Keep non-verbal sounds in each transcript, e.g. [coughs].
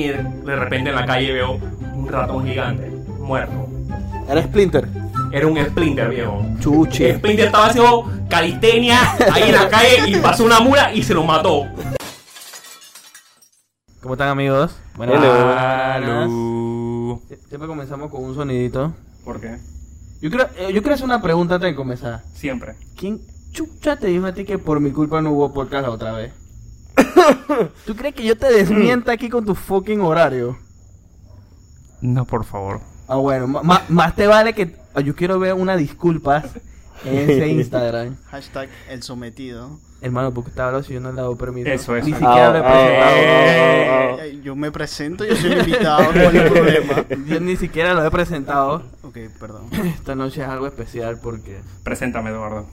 Y de repente en la calle veo un ratón gigante, muerto. Era Splinter. Era un Splinter, viejo. Chuche. Splinter estaba haciendo calistenia ahí en la calle y pasó una mula y se lo mató. ¿Cómo están amigos? Buenas. Aló. Siempre comenzamos con un sonidito. ¿Por qué? Yo quiero, eh, yo quiero hacer una pregunta antes de comenzar. Siempre. ¿Quién chucha te dijo a ti que por mi culpa no hubo podcast la otra vez? [coughs] ¿Tú crees que yo te desmienta aquí con tu fucking horario? No, por favor. Ah, bueno, ma- más te vale que ah, yo quiero ver una disculpa en ese [laughs] Instagram. Hashtag el sometido. Hermano, porque estaba hablando si yo no le he dado permiso. Eso, eso. Ni siquiera lo he Ah, ah, presentado. Eh, Yo me presento, yo soy invitado, ¿cuál es el problema? Yo ni siquiera lo he presentado. Ok, perdón. Esta noche es algo especial porque Preséntame, Eduardo.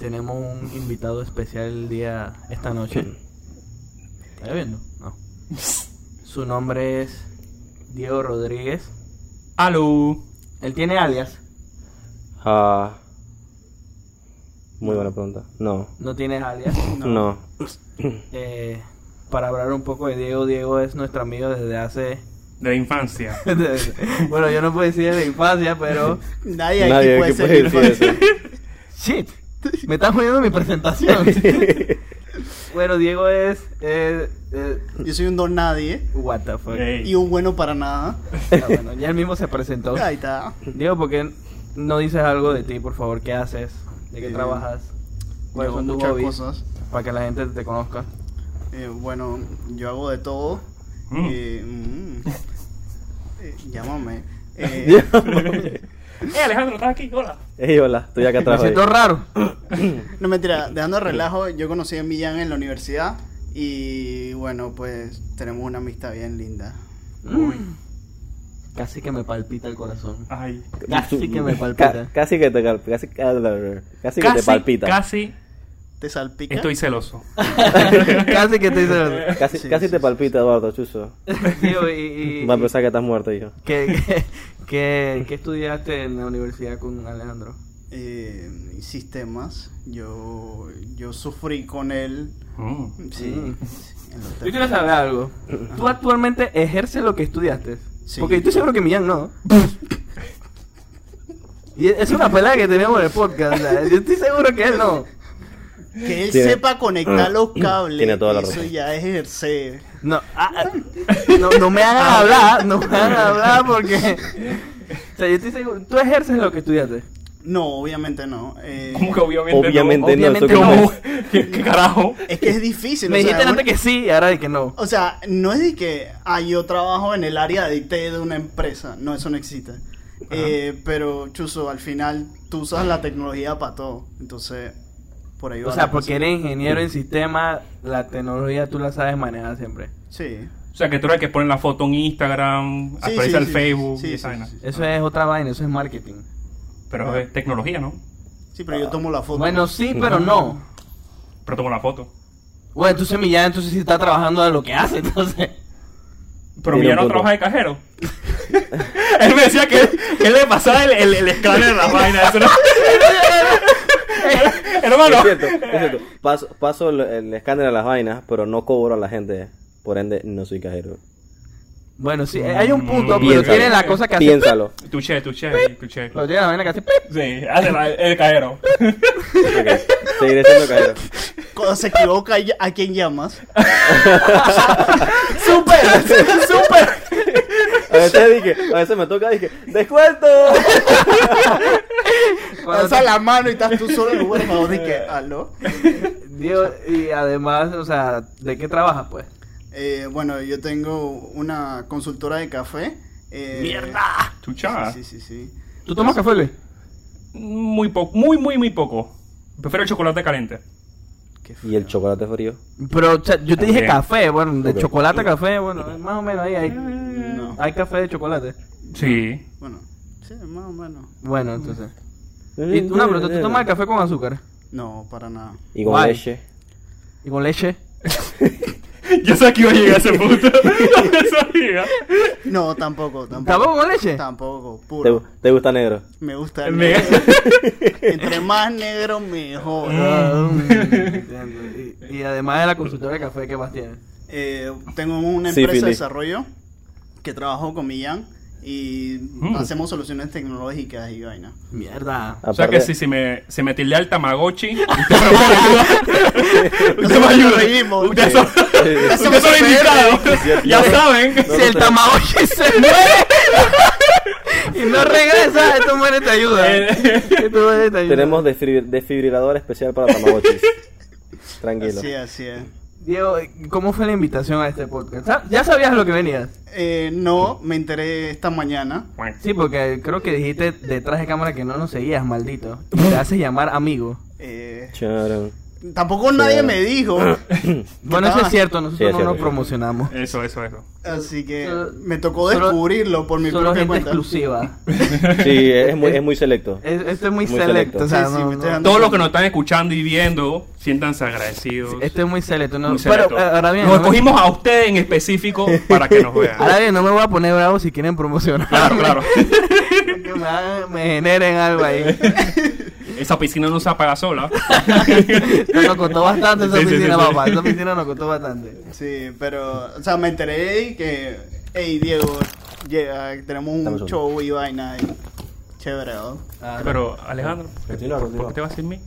Tenemos un invitado especial el día esta noche. ¿Está viendo? No. [laughs] Su nombre es Diego Rodríguez. Aló. Él tiene alias, Ah. Muy buena pregunta. No. no tiene alias. [laughs] No. [laughs] Eh, para hablar un poco de Diego, Diego es nuestro amigo desde hace... De la infancia. bueno, yo no puedo decir de infancia, pero... Nadie aquí Nadie puede decir eso. Shit, [laughs] me estás jodiendo mi presentación. [laughs] bueno, Diego es... eh, eh, Yo soy un don nadie what the fuck. Y un bueno para nada. Ah, bueno, ya él mismo se presentó. Ahí está. Diego, ¿por qué no dices algo de ti, por favor? ¿Qué haces? ¿De qué Eh, trabajas? ¿Cuáles son tus hobbies? cosas. Para que la gente te conozca. Eh, bueno, yo hago de todo. Mm. Eh, mm. Eh, llámame. [laughs] Eh, Alejandro, ¿estás aquí? Hola. Ey, hola, estoy acá Me atrás. hoy. siento raro. no mentira, dejando el relajo, yo conocí a Millán en la universidad y bueno, pues tenemos una amistad bien linda. Mm. Casi que me palpita el corazón. Ay. Casi que me palpita. Ca- casi que te cal- casi, casi que te Casi, palpita. casi ¿Te salpica? estoy celoso. [laughs] Casi que te hice... Casi, Sí, casi sí, te sí. palpita, Eduardo, chuzo. [laughs] Y... y- [laughs] Va a pensar que estás muerto, hijo. ¿qué, qué, qué- qué estudiaste en la universidad con Alejandro? Eh, sistemas. Yo, yo sufrí con él. Mm. Sí. Mm. Yo quiero saber algo. ¿Tú actualmente ejerces lo que estudiaste? Sí. Porque yo estoy seguro que Millán no. Y es una pelada que tenemos en el podcast. Yo estoy seguro que él no. Que él Tiene- sepa conectar los cables. Tiene toda la eso ya es ejercer. No, ah, ah, no, no me hagan hablar, no me hagan hablar porque... O sea, yo estoy seguro... ¿Tú ejerces lo que estudiaste? No, obviamente no. Eh, ¿Cómo que obviamente Obviamente no. Obviamente no? [laughs] ¿Qué, qué carajo? es que es difícil. Me o sea, dijiste un- antes que sí y ahora de que no. O sea, no es de que ah, yo trabajo en el área de IT de una empresa. No, eso no existe. Eh, pero, Chuzo, al final tú usas la tecnología para todo. Entonces, por ahí va O sea, porque eres ingeniero en sistema, la tecnología tú la sabes manejar siempre. Sí. O sea, que tú eres el que pone la foto en Instagram, Sí, aparece sí, sí, Facebook sí, y sí, esa vaina. sí, sí. Eso es otra vaina, eso es marketing. Pero es tecnología, ¿no? Sí, pero yo tomo la foto. Bueno, sí, pero no. Pero tomo la foto. Bueno, entonces Millán entonces sí está trabajando de lo que hace, [laughs] entonces. Pero Tiene mi un no trabaja de cajero. [laughs] él me decía que que él le pasaba el, el, el escáner de la vaina. Eso no... [laughs] [laughs] Hermano. Es cierto, es cierto. Paso, paso el, el escáner a las vainas, pero no cobro a la gente. Por ende, no soy cajero. Bueno, sí, eh, hay un punto, Mm, pero piénsalo. tiene la cosa que hace. Piénsalo. Tuché, tuché, tuché. Pero tiene la vaina que hace. pip. Sí, hace la- el cajero. [laughs] Ok, Seguiré siendo cajero. Cuando se equivoca, ¿a quién llamas? [laughs] ¡Súper! ¡Súper! [laughs] A veces dije, a veces me toca, dije, ¡descuento! [laughs] Cuando Alza la mano y estás tú solo en el lugar para de que, aló. [laughs] Digo, y además, o sea, ¿de qué trabajas, pues? Eh, bueno, yo tengo una consultora de café. Eh, ¡Mierda! Tuchada. Sí, sí, sí. sí. ¿Tú tomas café, Luis? Muy poco, muy, muy, muy poco. Prefiero el chocolate caliente. Y el chocolate frío. Pero o sea, yo te dije café, bueno, de chocolate a café, bueno, más o menos ahí hay, No. Hay café de chocolate. Sí. Bueno, sí, más o menos. Bueno, entonces. Y una pregunta, ¿tú tomas el café con azúcar? No, para nada. Y con leche. ¿Y con leche? [laughs] Yo sé que iba a llegar a ese punto. [laughs] No, tampoco, tampoco. ¿Tampoco con leche? Tampoco, ¿Te, puro. te gusta negro? Me gusta el negro. [laughs] Entre más negro, mejor. Ah, mm, y, y además de la consultora de café, ¿qué más tienes? Eh, tengo una Sí, empresa de desarrollo que trabajo con Millán y Mm. hacemos soluciones tecnológicas y vaina. Mierda. O sea Aparte- que si, si me, si me tildea el Tamagotchi, [laughs] usted me Nosotros ayuda. nos reímos. Ustedes son, invitados. Ya saben. Si el Tamagotchi se [laughs] muere y no regresa, esto muere te ayuda. Esto muere te ayuda. Tenemos desfibri- desfibrilador especial para Tamagotchis. [laughs] Tranquilo. Así, así es. Diego, ¿cómo fue la invitación a este podcast? ¿Sa- ¿Ya sabías lo que venías? Eh, no, me enteré esta mañana. Sí, porque creo que dijiste detrás de cámara que no nos seguías, maldito. Y te haces llamar amigo. Eh, Charan. Tampoco nadie me dijo. [coughs] Bueno, eso es cierto, nosotros Sí, es no cierto. nos promocionamos. Eso, eso, eso. Así que Solo- me tocó solo- descubrirlo por mi Solo propia gente cuenta. exclusiva. [laughs] Sí, es muy, es muy selecto. Es- Esto es muy, Muy selecto. selecto. o sea, Sí, sí, no- me estoy no- dando- Todos los que nos están escuchando y viendo, siéntanse agradecidos. Esto es muy selecto. ¿no? Muy Pero selecto. eh, ahora bien, nos no me- escogimos a ustedes en específico [laughs] para que nos vean. ahora bien, no me voy a poner bravo si quieren promocionar. Claro, claro. [laughs] que me, hagan- me generen algo ahí. Esa piscina no se apaga sola. [laughs] Nos costó bastante esa Sí, sí, sí, piscina, sí. papá. Esa piscina nos costó bastante. Sí, pero, o sea, me enteré que, hey Diego, llega, tenemos un show y vaina y chévere, ¿no? Ah, Pero, Alejandro, Continúa, ¿por qué te vas sin mí?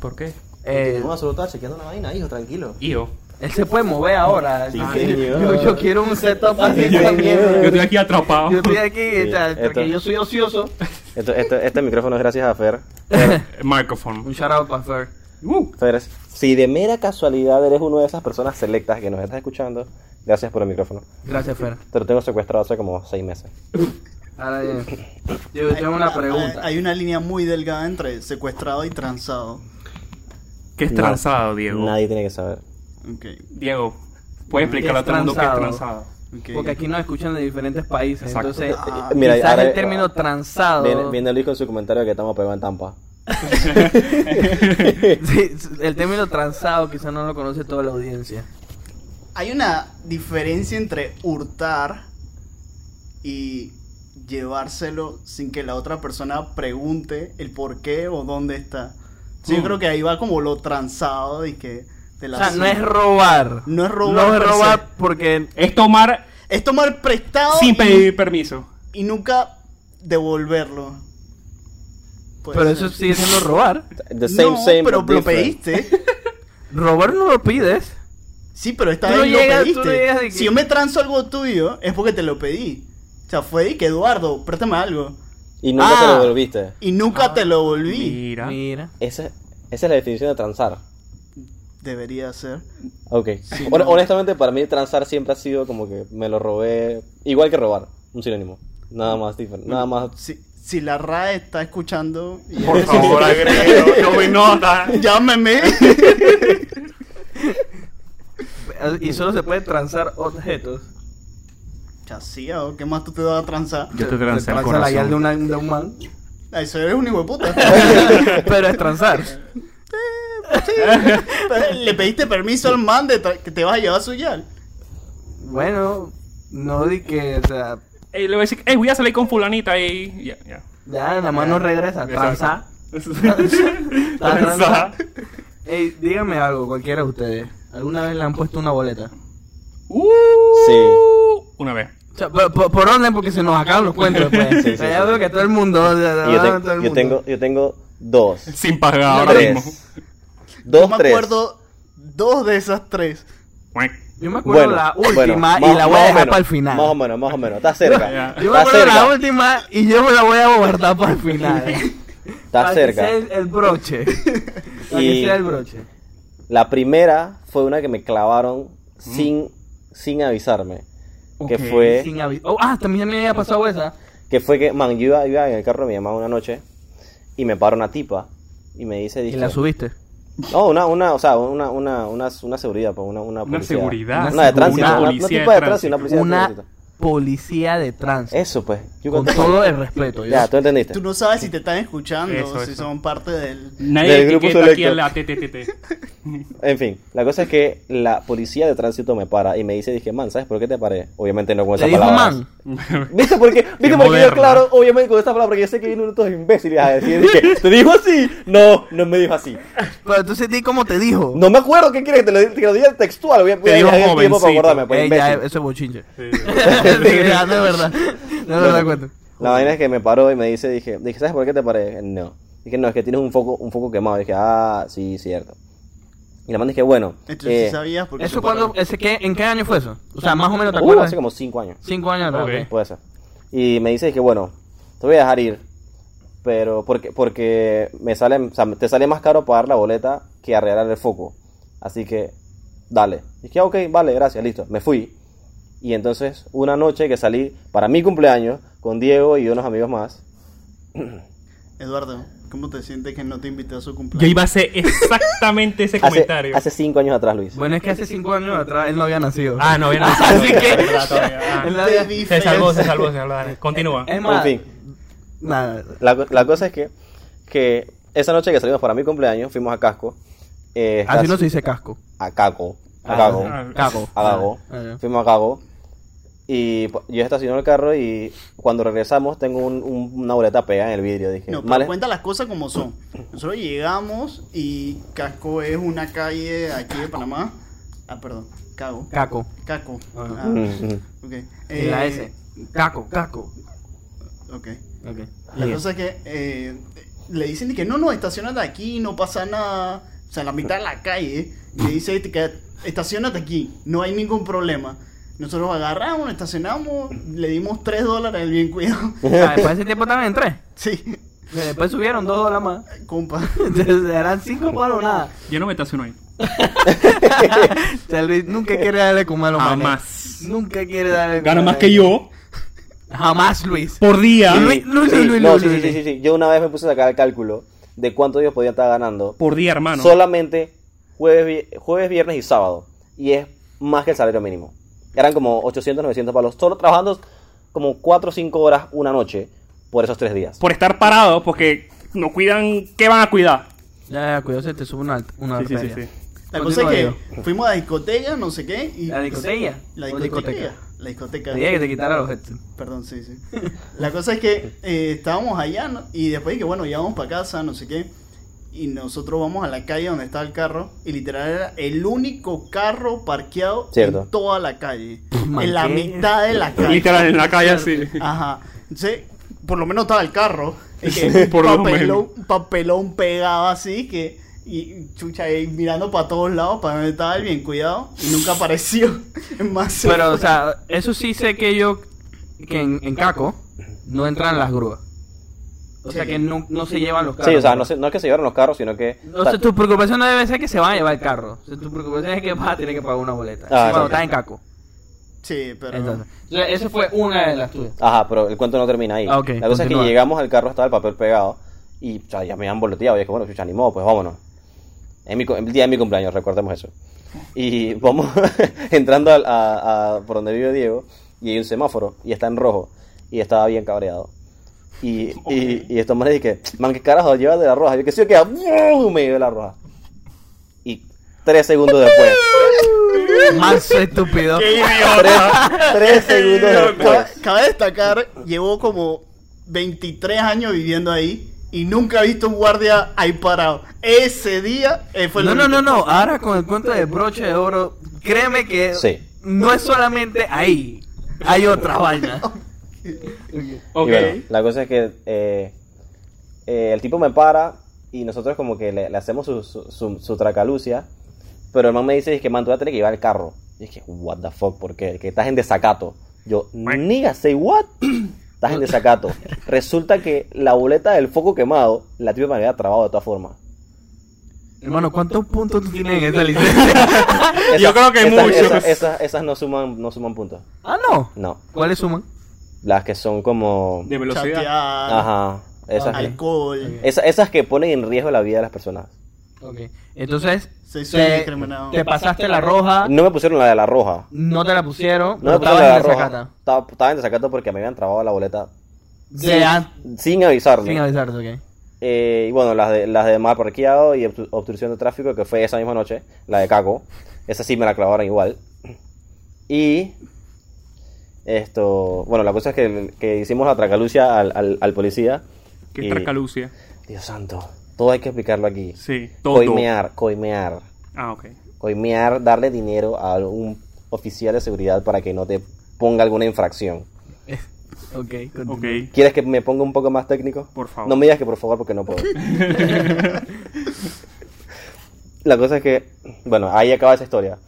¿Por qué? eh, Vamos a solo estar chequeando una vaina, hijo, tranquilo. Yo. él se puede mover ahora. Sí, señor. yo, yo quiero un setup así Sí, también. señor. Yo estoy aquí atrapado. Yo estoy aquí, Sí, o sea, esto- porque yo soy ocioso. Esto, esto- este micrófono es gracias a Fer. [laughs] Microphone. Un shout out para Fer. Uh, Fer, si de mera casualidad eres una de esas personas selectas que nos estás escuchando, gracias por el micrófono. Gracias, Fer. Te lo tengo secuestrado hace como seis meses. Ahora bien, yo tengo una pregunta. Hay, hay una línea muy delgada entre secuestrado y transado. ¿Qué es No, transado, Diego? Nadie tiene que saber. Diego, ¿puedes explicarle a ¿Qué todo es el mundo qué es transado? Transado? ok. Porque aquí nos escuchan de diferentes países. Exacto. Entonces, Ah, eh, mira, quizás ahora- el término transado. Viene, viene Luis con su comentario que estamos pegados en Tampa. [laughs] Sí, el término transado quizás no lo conoce toda la audiencia. Hay una diferencia entre hurtar y llevárselo sin que la otra persona pregunte el por qué o dónde está. Sí, Yo Mm. creo que ahí va como lo transado y que te O sea, no es robar. No es robar No es robar porque. Es tomar Es tomar prestado sin y- pedir permiso. y, nunca devolverlo. Puede Pero ser. eso sigue siendo robar. The same, no, same, pero lo pediste. [laughs] Robar no lo pides. Sí, pero esta Tú vez no lo llegas- tú no pediste. que- Si yo me transo algo tuyo, es porque te lo pedí. O sea, fue y que Eduardo, préstame algo. Y nunca Ah. te lo devolviste. Y nunca te lo volví. Mira. Mira. Esa, esa es la definición de transar. Debería ser. Ok. Hon- Honestamente, para mí transar siempre ha sido como que me lo robé. Igual que robar, un sinónimo. Nada más diferente. Nada más. Si, si la RAE está escuchando, y Por favor, agrego. [laughs] Tomen nota. llámeme. [laughs] Y solo se puede transar objetos. Chasía, ¿o qué más tú te vas a transar? Yo te transé el la de, una- de un man. Ay, Eso eres un hijo de puta. [laughs] Pero es transar. [laughs] Le pediste permiso al man de que te vas a llevar su yal. Bueno, no di que, o sea, Ey, le voy a decir, hey, voy a salir con fulanita y... Ya, ya. ya la mano regresa. Transar. Transar. [laughs] Ey, dígame algo, cualquiera de ustedes. ¿Alguna vez le han puesto una boleta? Uh, Sí. Una vez. O sea, por, por- por orden, porque se nos acaban los cuentos después. Sí, o sea, ya sí. veo que todo el mundo. o sea, Y yo, todo te- el yo mundo. tengo, yo tengo dos. Sin pagar ahora mismo. Tres. Yo Dos, me tres. acuerdo dos de esas tres. Yo me acuerdo la última y la voy a dejar menos, para el final. Más o menos, más o menos. Está cerca. Yo me acuerdo la última y yo me la voy a guardar para el final. [laughs] Está Para cerca. Que sea el, el broche. [laughs] Para Y- que sea el broche. La primera fue una que me clavaron sin, sin avisarme. Ok, Que fue, Sin avi- oh, ah, también me había pasado esa. que fue que, man, yo iba, iba en el carro de mi mamá una noche y me para una tipa y me dice, Y dije, la subiste. No, una, una, o sea, una, una, una, una seguridad, pues, una, una, Una seguridad. Una de tránsito, Una una, una policía de de tránsito, una policía de Una tránsito. Policía de tránsito. Eso, pues. Yo Con conté- todo el respeto. Ya, tú entendiste. Tú no sabes si te están escuchando, Eso, si eso. son parte del... Nadie Del grupo etiqueta aquí selecto. a la TTTT. [laughs] En fin, la cosa es que la policía de tránsito me para y me dice, dije, man, ¿sabes por qué te paré? Obviamente no con ¿Te esas dijo palabras. man? [laughs] ¿Viste por qué? ¿Viste Qué por qué yo, claro, obviamente con esta palabra, porque yo sé que vienen unos imbéciles a decir, dije, [laughs] ¿te dijo así? No, no me dijo así. Pero entonces di cómo te dijo. No me acuerdo qué quieres que te lo, que lo diga textual, voy a, voy a el tiempo para acordarme, pues, ya, eso es bochinche. Sí. [laughs] [laughs] no es verdad. No es verdad, cuento. La vaina es que me paró y me dice, dije, dije, ¿sabes por qué te paré? No. Dije, no, es que tienes un foco, un foco quemado. Dije, ah, sí, cierto. Y la man dije, bueno. Entonces, eh, ¿sí sabías porque ¿Eso cuándo, ese, qué, ¿En qué año fue eso? O sea, más o menos te uh, acuerdas. hace como cinco años. Cinco años atrás. Ok. ok. Puede ser. Y me dice que bueno, te voy a dejar ir, pero porque porque me sale, o sea, te sale más caro pagar la boleta que arreglar el foco. Así que dale. Dije, ok, vale, gracias, listo. Me fui. Y entonces, una noche que salí para mi cumpleaños con Diego y unos amigos más. [clears throat] Eduardo, ¿cómo te sientes que no te invité a su Yo cumpleaños? iba a hacer exactamente ese [laughs] comentario. hace cinco años atrás, Luis. Bueno, es que hace cinco años atrás él no había nacido. Ah, no, bien. [laughs] no, Así que-. Ah. [laughs] Había- Se salvó, se salvó, se salvó. dale, Continúa. Es más, En fin. nada. La, la cosa es que, que esa noche que salimos para mi cumpleaños, fuimos a Casco. eh, Así no se dice casco. A Caco. A Ah, Caco. ah, Caco. a. Ah, ya. Fuimos a Gago. Y pu- yo estacioné el carro y cuando regresamos tengo un- un- una boleta pegada en el vidrio. Dije, No, pero cuenta las cosas como son. Nosotros llegamos y Casco es una calle aquí de Panamá. Ah, perdón, Cago. Caco. Caco. Ah, Mm, ok. En la Eh, S. Caco, caco. Ok. Ok. La cosa es que eh, le dicen que no, no, estacionate aquí, no pasa nada. O sea, en la mitad de la calle. Le dice que estacionate aquí, no hay ningún problema. Nosotros agarramos, estacionamos, le dimos 3 dólares al bien cuidado. [laughs] Ah, después de ese tiempo estaban en tres. Sí, Después subieron dos dólares más. compa. [laughs] Entonces, eran cinco palos nada. Yo no me estaciono ahí. O sea, Luis nunca [laughs] quiere darle como a los manes. Jamás. Nunca quiere darle Gana más que yo Jamás, Luis. por día. Luis, Luis, Luis, Luis, sí, Luis, sí, sí, sí. Yo una vez me puse a sacar el cálculo de cuánto ellos podían estar ganando. Por día, hermano. Solamente jueves, jueves, viernes y sábado. Y es más que el salario mínimo. Eran como 800, 900 palos. Solo trabajando como 4 o 5 horas una noche por esos 3 días. Por estar parados, porque no cuidan. ¿Qué van a cuidar? Ya, ya, cuidado, se te sube una, una Sí, sí, sí. La cosa es que fuimos a la discoteca, no sé qué. Y ¿La discoteca? La ¿O discoteca. discoteca? La discoteca. Te dije que te quitara los headsets. Perdón, sí, sí. [laughs] La cosa es que eh, estábamos allá ¿no? y después de que, bueno, ya vamos para casa, no sé qué. Y nosotros vamos a la calle donde estaba el carro. Y literal era el único carro parqueado Cierto. en toda la calle. Man, [laughs] en la ¿qué? mitad de la calle. Literal, en la calle así. Ajá. Entonces, por lo menos estaba el carro. Que [laughs] [laughs] Por lo papelón, un papelón pegado así que. Y chucha ahí mirando para todos lados para ver estaba el bien cuidado. Y nunca apareció. Más Pero, o sea, eso sí sé que yo, que en, en Caco no entran las grúas. O sea, que no, no se llevan los carros. Sí, o sea, no, se- no es que se llevaron los carros, sino que... O sea, tu preocupación no debe ser que se van a llevar el carro. O sea, tu preocupación es que vas a tener que pagar una boleta. Ah, cuando sí. estás en Caco. Sí, pero. Entonces, o sea, esa fue una de las tuyas. Ajá, pero el cuento no termina ahí. Ah, ok, la cosa es que llegamos al carro, estaba el papel pegado. Y o sea, ya me han boleteado. Y es que, bueno, chucha, ni modo, pues vámonos. Mi, el día de mi cumpleaños, recordemos eso. Y [laughs] vamos [laughs] entrando a, a- por donde vive Diego. Y hay un semáforo. Y está en rojo. Y estaba bien cabreado. Y, y, y estos manes dije, man, ¿qué carajo llevas de la roja? Yo que sí, que me llevé la roja. Y tres segundos después. Más estúpido. ¡Qué tres, segundos después. Cabe, destacar, llevo como 23 años viviendo ahí y nunca he visto un guardia ahí parado. Ese día eh, fue el No, no, único. no, no. Ahora con el cuento de broche de oro, créeme que Sí. no es solamente ahí. Hay otra vaina. [laughs] [laughs] Ok. Y bueno, la cosa es que eh, eh, el tipo me para y nosotros como que le, le hacemos su, su, su- su tracalucia, pero el man me dice, es que man, tú vas a tener que llevar el carro. Y es que, what the fuck, ¿por qué? Que estás en desacato. Yo, nigga, say what? [coughs] Estás en desacato. Resulta que la boleta del foco quemado, la tipa me había trabado de todas formas. Hermano, ¿cuántos puntos tú tienes en esa licencia? [laughs] Yo creo que esas, muchos. Esas, esas, esas no, suman, no suman puntos. ah, no. No. ¿Cuáles suman? Las que son como... De velocidad. Chatear, Ajá. Esas, que- alcohol. esa- esas que ponen en riesgo la vida de las personas. Ok. Entonces, Sí, soy te, discriminado. te pasaste la roja, No me pusieron la de la roja. no te la pusieron, No me pusieron la de en la roja. Estaba, estaba en desacato porque me habían trabado la boleta De an- sin avisarme. sin avisarte, ok. Eh, y bueno, las de, las de mal parqueado y obstru- obstrucción de tráfico, que fue esa misma noche, la de Caco. Esa sí me la clavaron igual. Y esto, bueno, la cosa es que, que hicimos la tracalucia al, al, al policía. Que y- Tracalucia. Dios santo, todo hay que explicarlo aquí. Sí, todo. Coimear, coimear. Ah, ok. Coimear, darle dinero a un oficial de seguridad para que no te ponga alguna infracción. [laughs] Ok, continúa. Ok. ¿Quieres que me ponga un poco más técnico? Por favor. No me digas que por favor porque no puedo. [laughs] [laughs] La cosa es que, bueno, ahí acaba esa historia.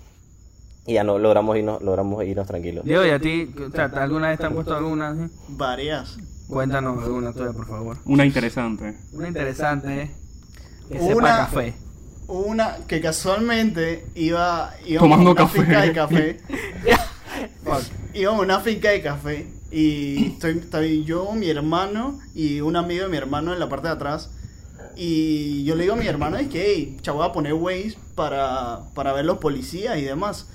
Y ya no logramos irnos, logramos irnos tranquilos. Diego, ¿y a ti o sea, alguna vez te han puesto alguna? así? Varias. Cuéntanos alguna tuya, por favor. Una interesante. Una interesante que Una- sepa café. Una que casualmente iba, iba Tomando a una café. finca de café. [laughs] íbamos a una finca de café y estoy, estoy yo, mi hermano y un amigo de mi hermano en la parte de atrás. Y yo le digo a mi hermano, es que, hey, chavo, voy a poner Waze para, para ver los policías y demás.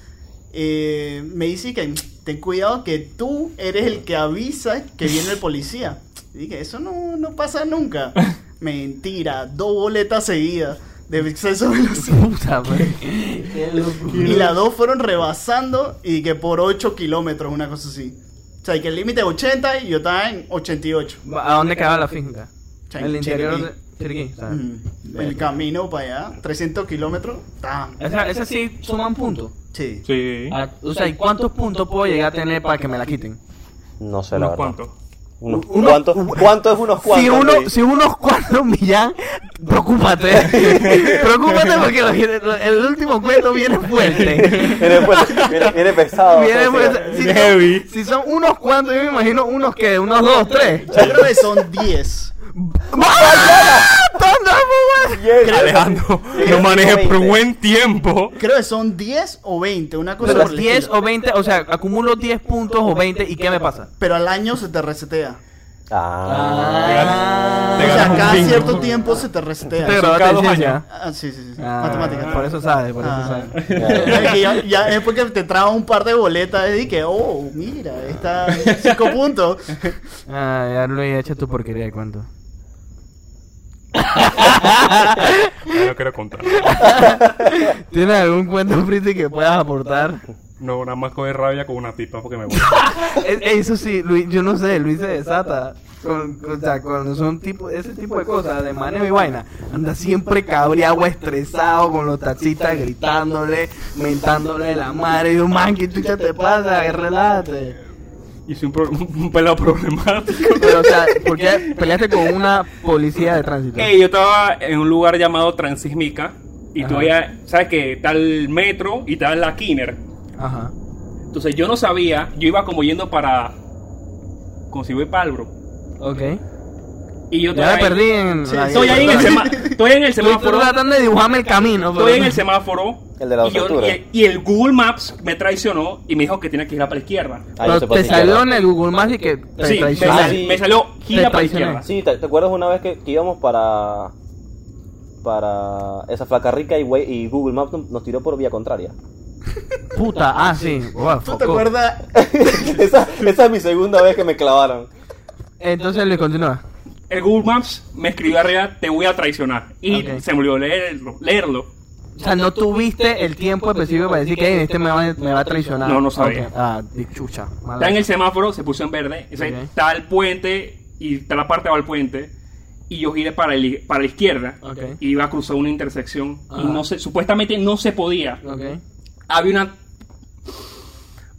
Eh, me dice que ten cuidado que tú eres el que avisa que viene el policía. Y dije, eso no, no pasa nunca. [laughs] Mentira, dos boletas seguidas de exceso de velocidad. Puta. [laughs] Qué locura. Y las dos fueron rebasando y que por 8 kilómetros, una cosa así. O sea, y que el límite es 80 y yo estaba en 88. ¿A dónde quedaba la finca? Sí, El interior Chiriquí. de Chiriquí. Mm, El camino para allá, 300 kilómetros. Esa, esa sí suman puntos. Sí. Sí. Ah, O sea, ¿y cuántos puntos puedo llegar a tener para que me la quiten? No sé la verdad. cuantos. Unos Uno-. ¿Cuánto es unos cuantos? Si uno, si unos cuantos millan, preocúpate. [laughs] preocúpate porque lo- el último cuento viene fuerte. Viene, fuerte, viene, viene pesado. Viene fuerte. Si, Heavy. son, si son unos cuantos, yo me imagino unos que, unos dos, tres. Yo creo que son 10. ¿Dónde fue, güey? Yes, Alejandro, yes, no manejes por 20. buen tiempo. Creo que son 10 o 20, una cosa Pero por el 10 estilo. o 20, o sea, acumulo 10 puntos o 20 y ¿qué me pasa? Pero al año se te resetea. Ah. Te o sea, ganas cada bingo. cierto tiempo se te resetea. Te cada dos años. Ah, sí, sí, sí. Ah, Matemáticas. Por eso sabes, por eso Ah. sabes. [laughs] Es que ya, ya es porque te traba un par de boletas y que, oh, mira, está 5 puntos. Ah, ya Luis, echa tu porquería de cuento. [laughs] No quiero contar. ¿Tienes algún cuento, Priti, que puedas aportar? No, nada más coger rabia con una tipa porque me voy. [laughs] Eh, Eso sí, Luis, yo no sé, Luis se desata. Con, con- o sea, cuando son tipo, ese tipo de cosas, de manejo y vaina, anda siempre cabreado, estresado, con los taxistas gritándole, mentándole la madre. Y yo, man, ¿qué chucha te pasa? Relájate. Hice un, pro- [laughs] un pelado problemático. [laughs] Pero, o sea, ¿por qué peleaste con una policía de tránsito? Ey, yo estaba en un lugar llamado Transísmica y Ajá. todavía, ¿sabes que Está el metro y está la Kinner. Ajá. Entonces yo no sabía, yo iba como yendo para. Como si voy para Albro. Ok. Y yo Ya me estoy perdí en Sí, Estoy ahí en el, sema- estoy en el Estoy semáforo. tratando de dibujarme el camino. pero- Estoy en el semáforo. El de la y, yo- y- y el Google Maps me traicionó y me dijo que tenía que ir a para la izquierda. Ah, Pero te salió en el Google Maps y que te sí, me, sí. me salió gira para la izquierda. Sí, ¿te, te acuerdas una vez que, que íbamos para para esa flaca rica y, Google Maps nos, tiró por vía contraria? [laughs] Puta, ah, sí. Wow, ¿Tú te acuerdas? [laughs] esa, esa es mi segunda vez que me clavaron. Entonces Luis, continúa. El Google Maps me escribió arriba, te voy a traicionar. Y se me olvidó leerlo. leerlo. O sea, no tuviste el tiempo específico para decir que "Ey, este me va, me va a traicionar. No, no sabía. Ah, chucha. mala. Está en el semáforo, se puso en verde. o sea, Ok. Está el puente y está la parte del puente. Y yo giré para, el- para la izquierda. Y iba a cruzar una intersección. Y no se, supuestamente no se podía. Había una.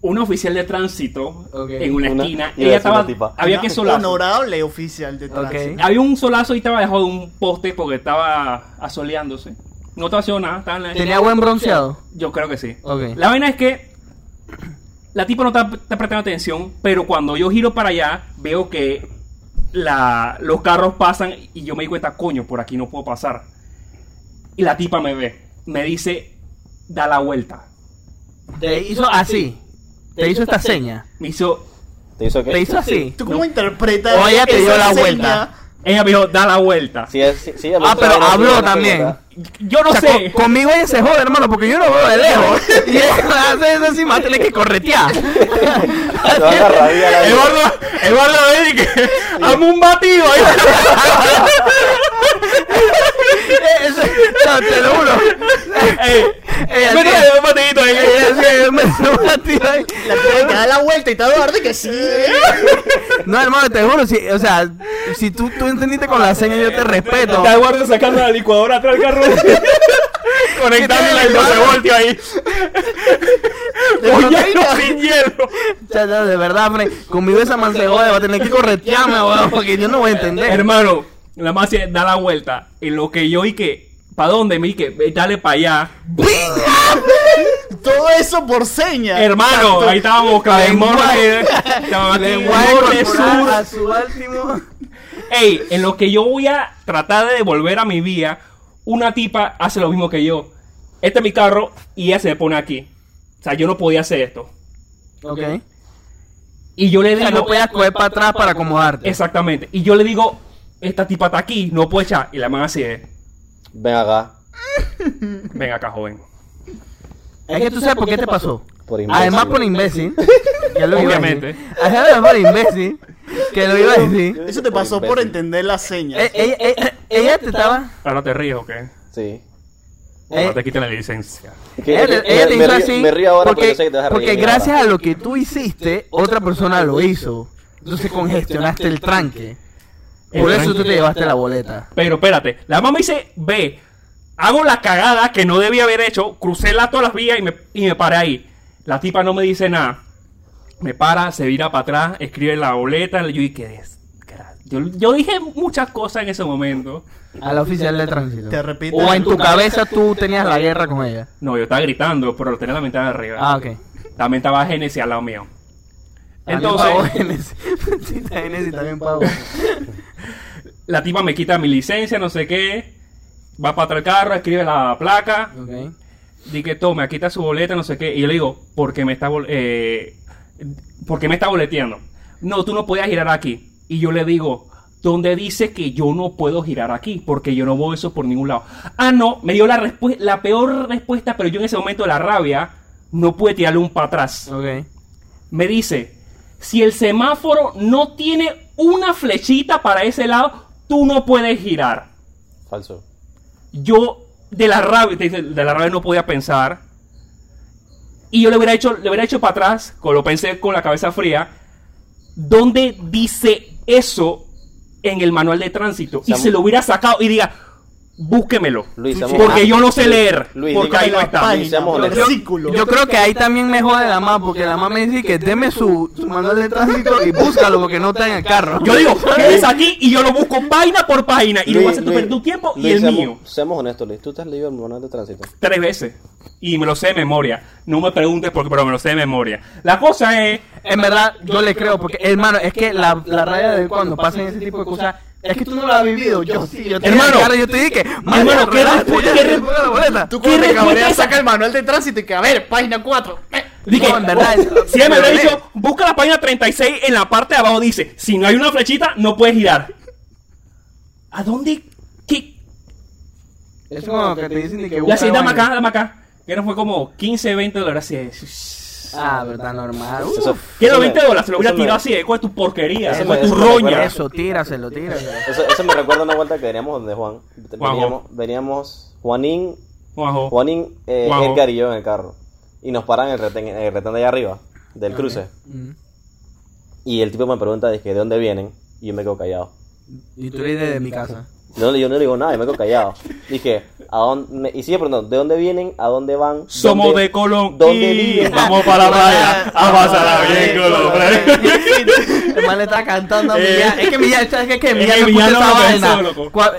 Una oficial de tránsito en una, Una- esquina. Ella estaba. Había Una que solazo. Honorable oficial de tránsito. Había un solazo y estaba debajo de un poste porque estaba asoleándose. No estaba haciendo nada. Estaba en la- ¿Tenía buen bronceado? Yo creo que sí. La vaina es que la tipa no está, está prestando atención, pero cuando yo giro para allá, veo que la, los carros pasan y yo me di cuenta, coño, por aquí no puedo pasar. Y la tipa me ve, me dice, da la vuelta. Te hizo así. Te hizo esta seña. Me hizo, ¿Te hizo qué? Te hizo así. ¿Tú cómo interpretas O ella te dio la seña? vuelta. ella me dijo, da la vuelta. Sí, sí, sí, Ah, pero no habló también. yo no O sea, sé. con- conmigo ella se jode, hermano, porque yo no veo de lejos. [laughs] Y ella hace eso encima, tiene que corretear. [laughs] Eduardo, Eduardo que amo un batido ahí. [laughs] Eso- no, te lo juro. Ey, métele un batidito ahí. Ella me un batido ahí. La tiene que dar la vuelta y te Eduardo que sí. No, hermano, te juro, si, o sea, si tú, tú entendiste con la seña, yo te respeto. Está Eduardo sacando la licuadora atrás del carro. [laughs] Conectándola el 12 voltios ahí. Con hielo, sin hielo. Ya, ya, de verdad, Fren, conmigo esa man se jode, va a tener que corretearme, weón, porque yo no voy a entender. Hermano, la más da la vuelta. En lo que yo y que, ¿para dónde? Me dije, dale para allá. [laughs] Todo eso por seña. Hermano, ahí estábamos, en Lenguaje. Sur. a su último. Ey, en lo que yo voy a tratar de devolver a mi vía, una tipa hace lo mismo que yo. Este es mi carro y ella se pone aquí. O sea, yo no podía hacer esto. Ok. Y yo le O sea, digo... no podías coger para atrás para acomodarte. Exactamente. Y yo le digo, esta tipa está aquí, no puede echar. Y la man así de, Ven acá. [laughs] ven acá, joven. Es que tú sabes por qué te pasó. Por imbécil. Además por imbécil. [laughs] Lo Obviamente. Además por imbécil. Que lo iba a decir. Eso te pasó por entender las señas. Eh, Ella, ella, ella te estaba. Ahora te ríes, ¿o qué? Sí. eh, No te quiten la licencia. Que- ella te, ella te me hizo así. Me río ahora porque, porque, yo sé que te vas a reír. porque de mí gracias ahora. a lo que tú hiciste, otra persona lo hizo. Entonces congestionaste el tranque. Por eso tú te llevaste la boleta. Pero espérate, la mamá me dice, ve, hago la cagada que no debía haber hecho, crucé la, todas las vías y me, y me paré ahí. La tipa no me dice nada. Me para, se vira para atrás, escribe la boleta, yo y qué desgra- yo, yo dije muchas cosas en ese momento. A la oficial de tránsito. Te repito. O en tu cabeza tú tenías la guerra con ella. No, yo estaba gritando, pero tenía la de arriba. Ah, ok. También estaba Genesis al lado mío. Entonces, Genesis. [laughs] También pagó. [laughs] la tipa me quita mi licencia, no sé qué. Va para atrás el carro, escribe la placa. Ok. Di que tome, aquí está su boleta, no sé qué. Y yo le digo, ¿por qué me está, bol- eh, ¿por qué me está boleteando? No, tú no puedes girar aquí. Y yo le digo, ¿dónde dice que yo no puedo girar aquí? Porque yo no veo eso por ningún lado. Ah, no, me dio la, la peor respuesta, pero yo en ese momento de la rabia no pude tirarle un para atrás. Me dice, si el semáforo no tiene una flechita para ese lado, tú no puedes girar Falso. yo de la rabia, de la rabia no podía pensar. Y yo le hubiera hecho, le hubiera hecho para atrás, con lo pensé con la cabeza fría, ¿dónde dice eso en el manual de tránsito? Y se lo hubiera sacado y diga, búsquemelo. Luis, porque yo no sé leer. Luis, porque ahí no está. página. Yo creo que ahí también me jode la mamá, porque la mamá me dice que deme su, su manual de tránsito y búscalo porque no está en el carro. Yo digo, ¿qué es aquí? Y yo lo busco página por página. Y lo voy a hacer tú Luis, perder tu tiempo y el seamos- mío. Seamos honestos, Luis. ¿Tú te has leído el manual de tránsito? Tres veces. Y me lo sé de memoria. No me preguntes por qué, pero me lo sé de memoria. La cosa es En verdad, yo le creo, porque hermano, es que la, la raya de cuando pasan ese tipo de cosas, es que tú no lo has vivido. Yo sí, yo te Hermano, carro, yo te dije, hermano, ¿qué respu- qué respu- Tú ¿Qué como te respuesta cabreas, saca el manual de tránsito y que, a ver, página 4. Dije, No, en verdad, bu- si me hubiera dicho, busca la página 36 en la parte de abajo, dice, si no hay una flechita, no puedes girar. ¿A dónde? ¿Qué? Es como que te dicen que La sí, dame acá, dame acá. Que no fue como 15, 20 dólares así. Ah, verdad, normal. Eso- Uf, Quiero eso 20 me- dólares, se lo hubiera me- tirado así, ¿eh? ¿cuál es tu porquería? Eso ¿Cuál es tu roña? recuerda- Eso, tíraselo, tíraselo. Eso, eso me recuerda una vuelta que veníamos donde Juan. Veníamos, veníamos Juanín, Juanjo. Juanín eh, Juanjo. Edgar y yo en el carro. Y nos paran en el retén, en el retén de allá arriba, del cruce. Mm. Y el tipo me pregunta, dije, ¿de dónde vienen? Y yo me quedo callado. Y tú dices de mi casa. Yo, no- yo no le digo nada, yo me quedo callado. Dije, ¿a dónde? me- y sigue preguntando, ¿de dónde vienen? ¿A dónde van? Somos ¿Dónde- de Colón ¿Dónde y viven? vamos para la playa [laughs] a pasarla bien, Colón. [laughs] El man le está cantando a Eh. Millán. Es que Millán, ¿sabes qué? Es que Millán puso no esa vaina.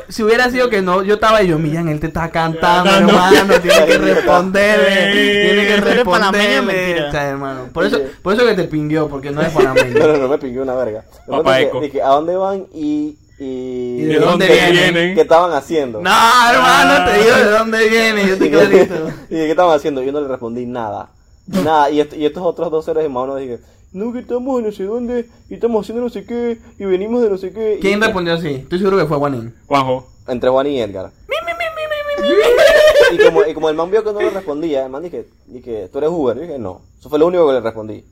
Si hubiera sido que no, yo estaba y yo, Millán, él te está cantando, hermano, [laughs] tiene que responderle, Sí. tiene que panameño, responderle. hermano, por eso, por eso que te pinguió, porque no es panameño. No, no, no me pingué una verga. Dije, ¿a dónde van? Y... ¿Y, ¿Y de dónde vienen? ¿Qué estaban haciendo? No, hermano, te digo de dónde viene, yo [laughs] te [laughs] Y clarito. y ¿qué estaban haciendo? Yo no le respondí nada. Nada. Y, est- y estos otros dos seres humanos dije, no, que estamos en no sé dónde, y estamos haciendo no sé qué, y venimos de no sé qué. ¿Quién y, respondió así? Estoy seguro que fue Juanín. Juanjo. Entre Juan y Edgar. [laughs] Y como, y como el man vio que no le respondía, el man dije, dije, ¿tú eres Uber? Y dije, no. Eso fue lo único que le respondí.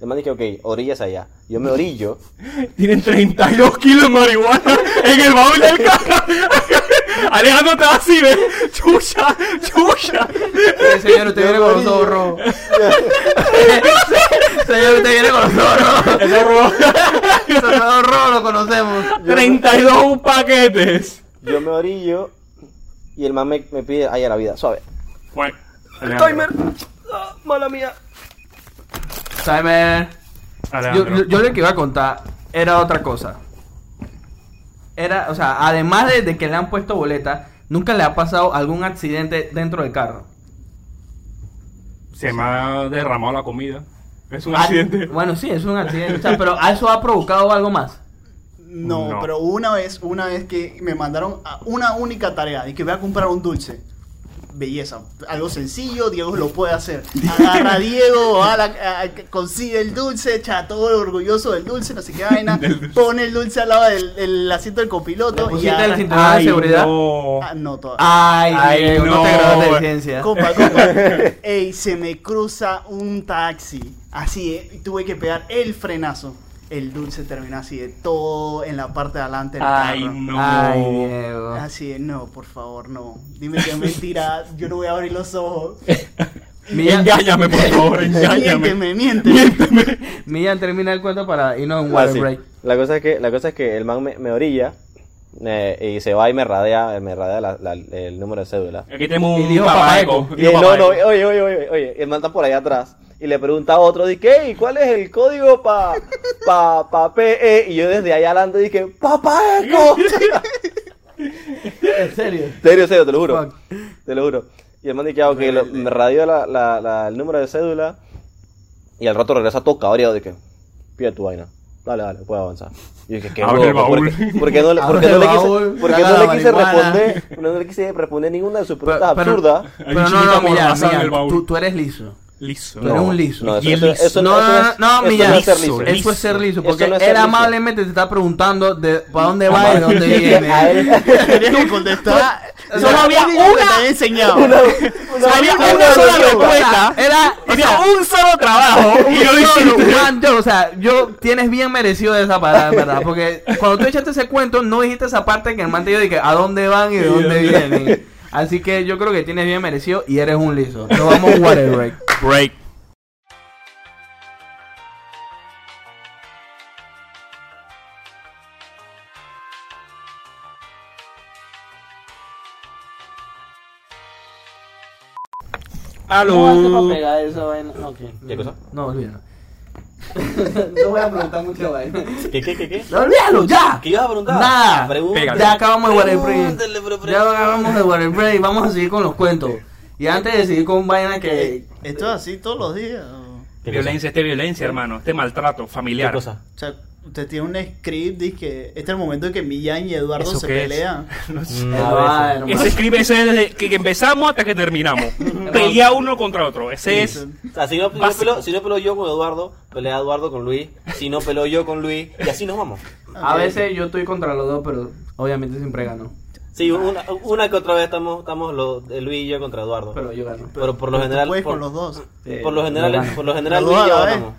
El man dije, ok, orillas allá. Yo me orillo. [laughs] Tienen 32 kilos de marihuana [laughs] en el baúl del carro. [laughs] Alejandro te va así, ¿ves? Chucha, chucha. Eh, señor, usted viene con los rojos. señor, usted viene con los. Eso robó Los ojos rojos lo conocemos. 32 paquetes. Yo me orillo. Y el man me, me pide, ay, a la vida, suave. Bueno, Timer. Ah, mala mía. Timer. Yo, Alejandro. yo, yo lo que iba a contar era otra cosa. Era, o sea, además de, de que le han puesto boleta, nunca le ha pasado algún accidente dentro del carro. Se me ha derramado la comida. Es un Ah, accidente. Bueno, sí, es un accidente. o sea, pero ¿a eso ha provocado algo más? No, No. pero una vez, una vez que me mandaron a una única tarea y que voy a comprar un dulce. Belleza, algo sencillo, Diego lo puede hacer. [laughs] Agarra a Diego, va a la- a- consigue el dulce, echa todo orgulloso del dulce, no sé qué vaina, [laughs] pone el dulce al lado del, del asiento del copiloto ¿Le y el cinturón de seguridad? no. Ah, no, todavía. Ay, Ay, Diego, no, no, te graduaste de güey. licencia. Compa, [laughs] compa. Ey, se me cruza un taxi. Así, eh, y tuve que pegar el frenazo. El dulce terminó así de todo en la parte de adelante del Ay, carro. no. Ay, Diego. Así de, no, por favor, no. Dime que es mentira, yo no voy a abrir los ojos. [laughs] Millán, Engáñame, por favor, [laughs] engáñame. Miénteme, miénteme. Millán termina el cuento para irnos a un water Ah, sí. break. La cosa es que, la cosa es que el man me, me orilla eh, y se va y me radea, me radea la- la- el número de cédula. Aquí tenemos Y un dijo papá papá eco. Y no, no, oye, oye, oye, oye, el man está por allá atrás. Y le pregunta a otro, dije, "Ey, ¿cuál es el código para pa, pa PE? Y yo desde allá adelante dije, ¡Papá Eco! ¿En serio? serio, serio, te lo juro. Fuck. Te lo juro. Y el man dice, ah, ok, lo- me radió la, la, la- el número de cédula. Y al rato regresa todo cabreado que, pide tu vaina. Dale, dale, puedes avanzar. Y yo dije, qué Abre el baúl. ¿por qué- por qué no le, por Abre qué no el le baúl, quise, por qué saca no le quise responder? No le quise responder ninguna de sus preguntas pero- absurdas. Pero no, no, Millán, baúl. tú, tú eres liso. Liso. Tú eres un liso. No, eso, Y eso- liso. eso- no, eso no, es- no, no es ser liso. Eso es ser liso, porque no es ser él liso. amablemente te está preguntando de para dónde va y de dónde [laughs] viene. Tenías que contestar. [laughs] Solo había [laughs] una- te había enseñado. una- Había una- sola respuesta. Era, un solo trabajo. Y yo yo, o sea, yo tienes bien merecido esa parada, ¿verdad? Porque cuando tú echaste ese cuento, no dijiste esa parte que el man te dijo de que a dónde van y de dónde vienen. Así que yo creo que tienes bien merecido y eres un liso. Nos vamos a water break. Break. Aló. pegar esa vaina? Ok. ¿Qué cosa? No, olvídalo. [laughs] no voy a preguntar mucho vaina. ¿Qué, qué, qué, qué? No, olvídalo, ya. ¿Qué ibas a preguntar? Nada. Pregúntale. Ya acabamos el water break. Ya acabamos el water break. Vamos a seguir con los cuentos. Y antes de seguir con vaina que... Esto es así todos los días. ¿Qué Violencia, este violencia, hermano. Este maltrato ¿Qué familiar. cosa? O sea, usted tiene un script de que este es el momento en que Millán y Eduardo ¿Eso se qué es? pelean. [laughs] No sé. Mm, hermano. Ese escribe ese desde que empezamos hasta que terminamos. [laughs] Pelea uno contra otro. Ese es. O sea, si no, si no peleo, si no peleo yo con Eduardo, pelea Eduardo con Luis. Si no peleo yo con Luis, y así nos vamos. A veces yo estoy contra los dos, pero obviamente siempre gano. Sí, una, una que otra vez estamos, estamos los, de Luis y yo contra Eduardo. Pero yo gano. Pero por lo general. puedes por, con los dos. Eh, por lo general, gano. por lo general Luis y yo ganamos.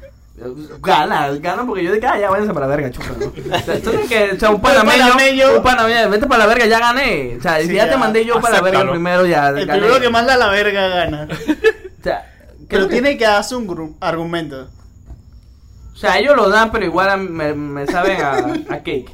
Gana, gana porque yo de ah, ya váyanse para la verga, chupa, ¿no? [laughs] O sea, que, o sea, un panameño, un panameño, vete para la verga, ya gané. O sea, Sí, si ya, ya. te mandé yo para la verga primero, ya El gané. primero que manda a la verga gana. O sea, Pero que- tiene que darse un argumento. O sea, ellos lo dan, pero igual a- me, me saben a, a cake.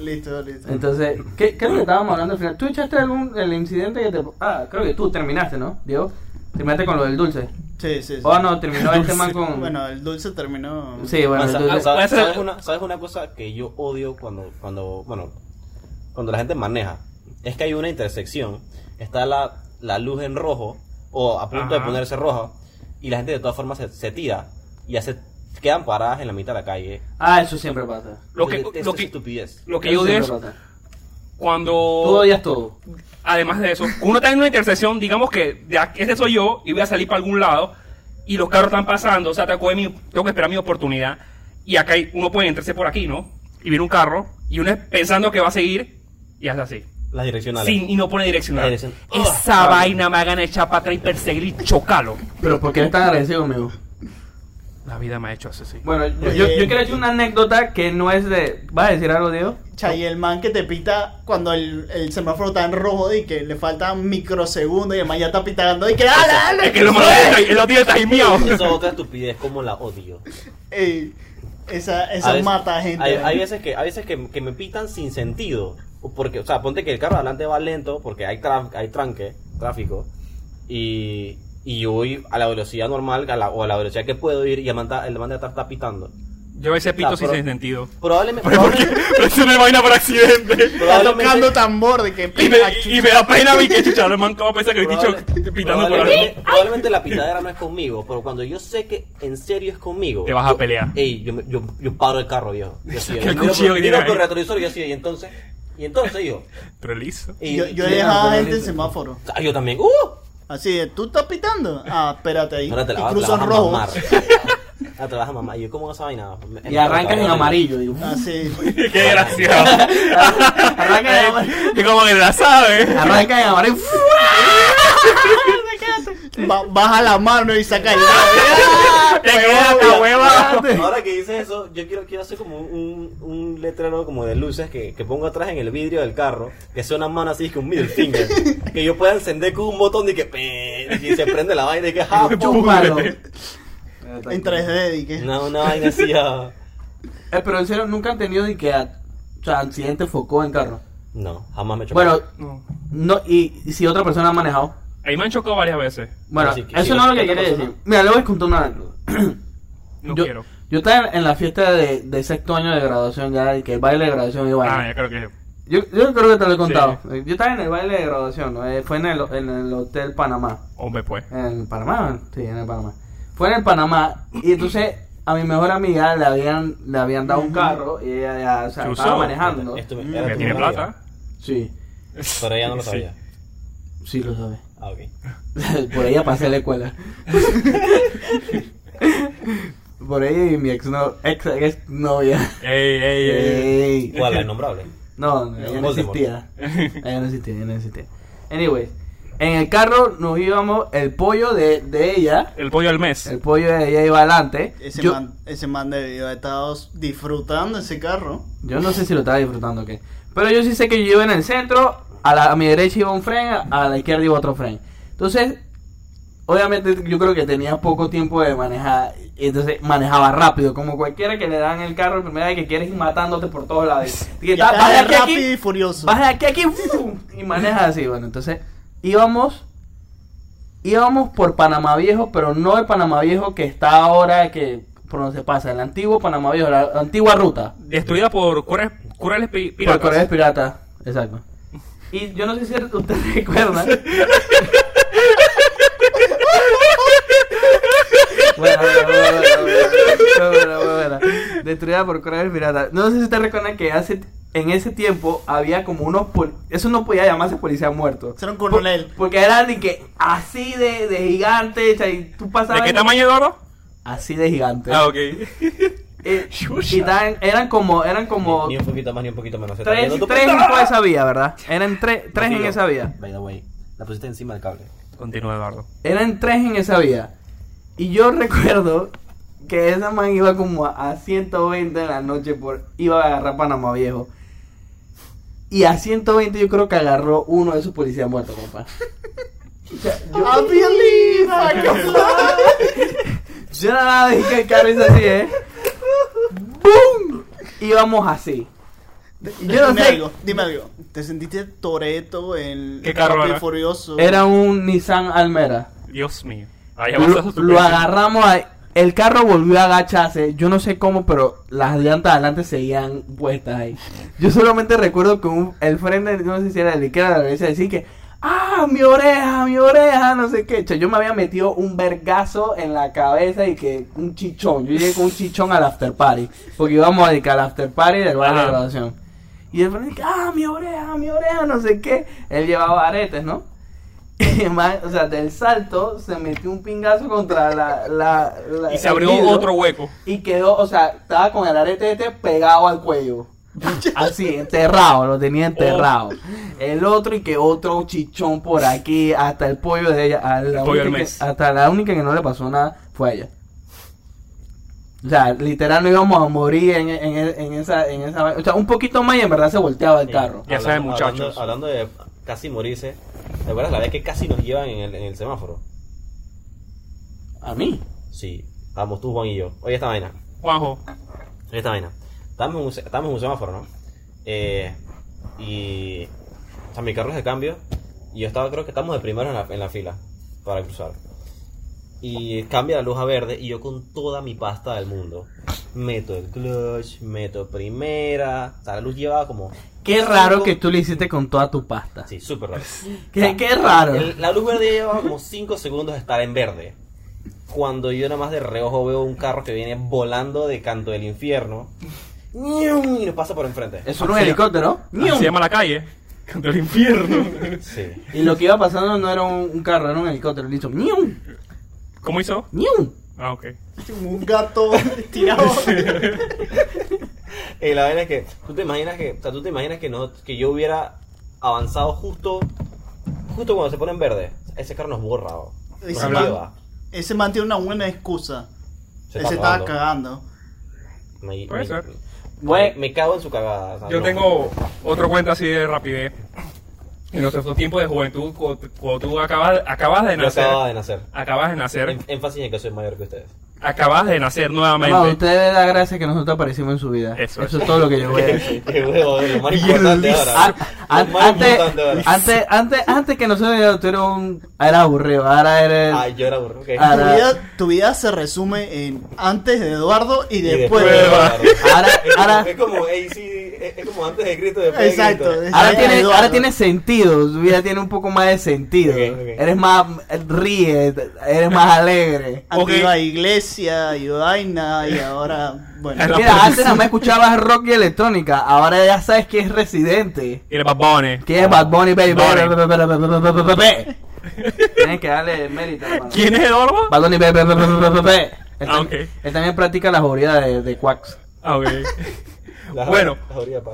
Listo, listo. Entonces, ¿qué, ¿qué es lo que estábamos hablando al final? ¿Tú echaste algún el incidente que te... Ah, creo que tú terminaste, ¿no, Diego? Terminaste con lo del dulce. Sí, sí, sí. Oh, no, terminó este man con... Bueno, el dulce terminó. Sí, bueno, Ah, el sa- dulce... ah, sa- Voy a hacer- ¿sabes, una, ¿Sabes una cosa que yo odio cuando, cuando, bueno, cuando la gente maneja? Es que hay una intersección, está la, la luz en rojo, o a punto de ponerse roja, y la gente de todas formas se, se tira, y ya se quedan paradas en la mitad de la calle. Ah, eso siempre pasa. Lo que, lo que, estupidez. lo que yo siempre es pasa. cuando. Tú odias todo. Además de eso, uno está en una intersección, digamos que ya este soy yo y voy a salir para algún lado y los carros están pasando, o sea, tengo que, esperar mi oportunidad y acá hay- uno puede entrarse por aquí, ¿no? Y viene un carro y uno es pensando que va a seguir y hace así. Las direccionales. sin, y no pone direccional. Esa Ah, vaina me hagan echar para atrás y perseguir y chocarlo. Pero ¿por qué eres tan agresivo conmigo? La vida me ha hecho así, sí. Bueno, yo, yo quiero decir una anécdota que no es de... ¿Vas a decir algo, Diego? Chay, el man que te pita cuando el, el semáforo está en rojo y que le faltan microsegundos y el man ya está pitando y que dale, dale. Es que lo malo es que él lo tiene timeado. Esa es otra estupidez, como la odio. Ey, esa A esa veces- mata gente. Hay, hay veces, que, hay veces que, que me pitan sin sentido. Porque, o sea, ponte que el carro adelante va lento porque hay, tra- hay tranque, tráfico. Y, y yo voy a la velocidad normal a la- o a la velocidad que puedo ir y el man, está- el man de atrás está pitando. Yo ese pito Ah, sin sentido. Probablemente. Pero porque probablemente- no es vaina por accidente. [laughs] Está tocando tambor de que Y me, y me da pena a mí que chucha, el man como piensa que bicho probable- pitando por ahí. probablemente, probablemente la pitadera no es conmigo, pero cuando yo sé que en serio es conmigo. Te vas a yo- pelear. Ey, yo, me- yo, yo paro el carro, viejo. [laughs] Yo yo el cuchillo que tiene el retrovisor y yo así, y entonces, y entonces yo. Pero liso. Y, yo, yo y- he dejado a pero gente en semáforo. Ah, yo también. ¡Uh! Así ¿tú estás pitando? Ah, espérate ahí. Ahora te la, y rojo. [laughs] Ahora [laughs] te la vas a mamar. Yo, ¿cómo vas a vaina? Y arrancas en [laughs] amarillo. Digo. Así. [laughs] Qué gracioso. Arranca en amarillo. Y como que la sabe. Arranca en amarillo. Ba- baja la mano y saca el Te queda la hueva. Ahora que dices eso, yo quiero, quiero hacer como un, un letrero como de luces que, que pongo atrás en el vidrio del carro, que sea una mano así, que un middle finger, que yo pueda encender con un botón y que pe- y se prende la vaina y que ja. Chúpalo. En 3D y que... una, una vaina así ah. [laughs] Eh, pero en serio, nunca han tenido de que, o sea, accidente focó en carro. No, jamás me he Bueno, No. no, y, y si otra persona ha manejado. Ahí me han chocado varias veces. Bueno, que- eso sí, no es lo que otra quiere persona. decir. Mira, le voy a contar una. [clears throat] No yo, quiero. Yo estaba en, en la fiesta de, de sexto año de graduación, ya, y que el baile de graduación iba Ah, ya creo que. yo, yo creo que te lo he contado. Yo estaba en el baile de graduación, ¿no? Eh, fue en el, en el Hotel Panamá. Hombre, pues. En Panamá, sí, en el Panamá. Fue en el Panamá y entonces a mi mejor amiga le habían, le habían dado un carro y ella ya, o sea, ¿Qué estaba usó? manejando. Esto me- Mm. tiene amiga. plata. Sí, Pero ella no lo Sí. sabía. sí lo sabe. Ah, ok. [laughs] Por ella pasé la escuela. [laughs] Por ella y mi ex, no, ex, ex novia. Ey, ey, ey. ¿Cuál? La innombrable. No, no, ella no existía. Ella no existía, ella no existía. Anyways, en el carro nos íbamos el pollo de, de ella. El pollo al mes. El pollo de ella iba adelante. Ese, Yo, man, ese man debió haber estado disfrutando ese carro. yo no sé si lo estaba disfrutando o qué. Pero yo sí sé que yo iba en el centro. A, la- a mi derecha iba un fren, a la izquierda iba otro fren. Entonces, obviamente yo creo que tenía poco tiempo de manejar. y Entonces manejaba rápido, como cualquiera que le dan el carro primera vez que quieres ir matándote por todos lados. [laughs] Y Ya ta- vas de está aquí rápido aquí, y furioso. vas de aquí aquí ¡fum! y manejas así. Bueno, entonces íbamos íbamos por Panamá Viejo, pero no el Panamá Viejo que está ahora, que por donde se pasa, el antiguo Panamá Viejo, la antigua ruta. Destruida por cura- curales pi- Por piratas. Corea Pirata, exacto. Y yo no sé si [laughs] ustedes recuerdan. Bueno, bueno, bueno, bueno. Destruida por Corea Pirata. No sé si ustedes recuerdan que hace en ese tiempo había como unos pol- eso no podía llamarse policía muerto. Era un coronel. Por- porque eran de que así de, de gigante, o sea, y tú pasabas ¿De qué tamaño, Eduardo? así de gigante. Ah, ok. [laughs] Eh, [laughs] y eran como eran como Ni un poquito más ni un poquito menos. Tres, tres por esa vía, ¿verdad? Eran tres, tres en esa vía. By the way, la pusiste encima del cable. Continúa, Eduardo. Eran tres en esa vía. Y yo [laughs] recuerdo que esa man iba como a, a 120 en la noche por iba a agarrar Panamá Viejo. Y a 120 yo creo que agarró uno de esos policías muertos, compa. [laughs] O sea, yo, I believe I can fly. yo nada más dije que el carro hizo así, ¿eh? ¡Bum! Íbamos así. Y Yo no dime sé, algo, dime algo. ¿Te sentiste Toreto en ¿Qué carro era? Furioso? era un Nissan Almera. Dios mío. Ahí Lo, su lo agarramos ahí. El carro volvió a agacharse. Yo no sé cómo, pero las llantas adelante seguían puestas ahí. Yo solamente recuerdo que un- el frente, no sé si era el de izquierda o de la derecha, decía que, ¡ah, mi oreja, mi oreja! No sé qué. Yo me había metido un vergazo en la cabeza y que un chichón. Yo llegué con un chichón al after party. Porque íbamos a dedicar al after party del baile de graduación. Y el frente, ¡ah, mi oreja, mi oreja! No sé qué. Él llevaba aretes, ¿no? [laughs] O sea, del salto se metió un pingazo contra la. la, la- Y se abrió vidrio otro hueco. Y quedó, o sea, estaba con el arete este pegado al cuello. [laughs] Así, enterrado, lo tenía enterrado. El otro y que otro chichón por aquí, hasta el pollo de ella. a la pollo única del que- mes. hasta la única que no le pasó nada fue a ella. O sea, literal no íbamos a morir en, en, en esa, en esa... O sea, un poquito más y en verdad se volteaba el carro. Ya saben, muchachos. Hablando, hablando de casi morirse, ¿te acuerdas la vez que casi nos llevan en el, en el semáforo? A mí. Sí, estábamos tú, Juan y yo. Oye, esta vaina. Juanjo. Oye, esta vaina. Estábamos en un, en un semáforo, ¿no? Eh, y. O sea, mi carro es de cambio. Y yo estaba, creo que estamos de primero en la, en la fila para cruzar. Y cambia la luz a verde. Y yo con toda mi pasta del mundo. Meto el clutch, meto primera. O sea, la luz llevaba como. Qué raro cinco- que tú lo hiciste con toda tu pasta. Sí, súper raro. [laughs] Qué, qué raro. El- la luz verde lleva como 5 segundos de estar en verde. Cuando yo nada más de reojo veo un carro que viene volando de canto del infierno. Y nos pasa por enfrente. Eso no es un helicóptero. Se llama la calle. Canto del infierno. [laughs] Sí. Y lo que iba pasando no era un, un carro, era un helicóptero. Le hizo ¡ñum! ¿Cómo hizo? ¡ñum! Ah, ok. Un gato [laughs] tirado. Y la verdad es que tú te imaginas que, o sea, tú te imaginas que no, que yo hubiera avanzado justo, justo cuando se pone en verde. Ese carro nos borra. o- Ese lleva. man, ese man tiene una buena excusa. Se se estaba cagando. Me, Puede me- ser. me- me cago en su cagada. o sea, Yo no. tengo otro cuento así de rapidez. En nuestro tiempo de juventud, cuando tú acabas, acabas de nacer, acababa de nacer. acabas de nacer, En- énfasis en que soy mayor que ustedes. acabas de nacer nuevamente. usted debe dar gracias que nosotros aparecimos en su vida. Eso Eso, es. es todo lo que yo voy a decir. Qué huevo, lo más importante ahora. Ah, an- Lo más antes, importante ahora. antes, antes, antes que nosotros tú eres un... Era aburrido, ahora eres... Ay, yo era burro. ok. Ah, Tu Ahora- vida, tu vida se resume en antes de Eduardo y Y después, después, de Eduardo. claro. Ahora- es, como, ahora- es como AC, es, es como antes de Cristo después de Exacto. Cristo. Ahora tiene, ahora tiene sentido, su vida tiene un poco más de sentido. Eres más, ríe, eres más alegre. Antes iba a iglesia y vaina y ahora, bueno. Mira, antes nada más escuchabas rock y electrónica, ahora ya sabes que es residente. Y el Bad Bunny. Que es Bad Bunny, baby. Bunny. Tienes que darle mérito, hermano. ¿Quién es Eduardo? Bad Bunny, baby. Ah, él también practica la jodida de, de Quacks. Ah, ok. Bueno.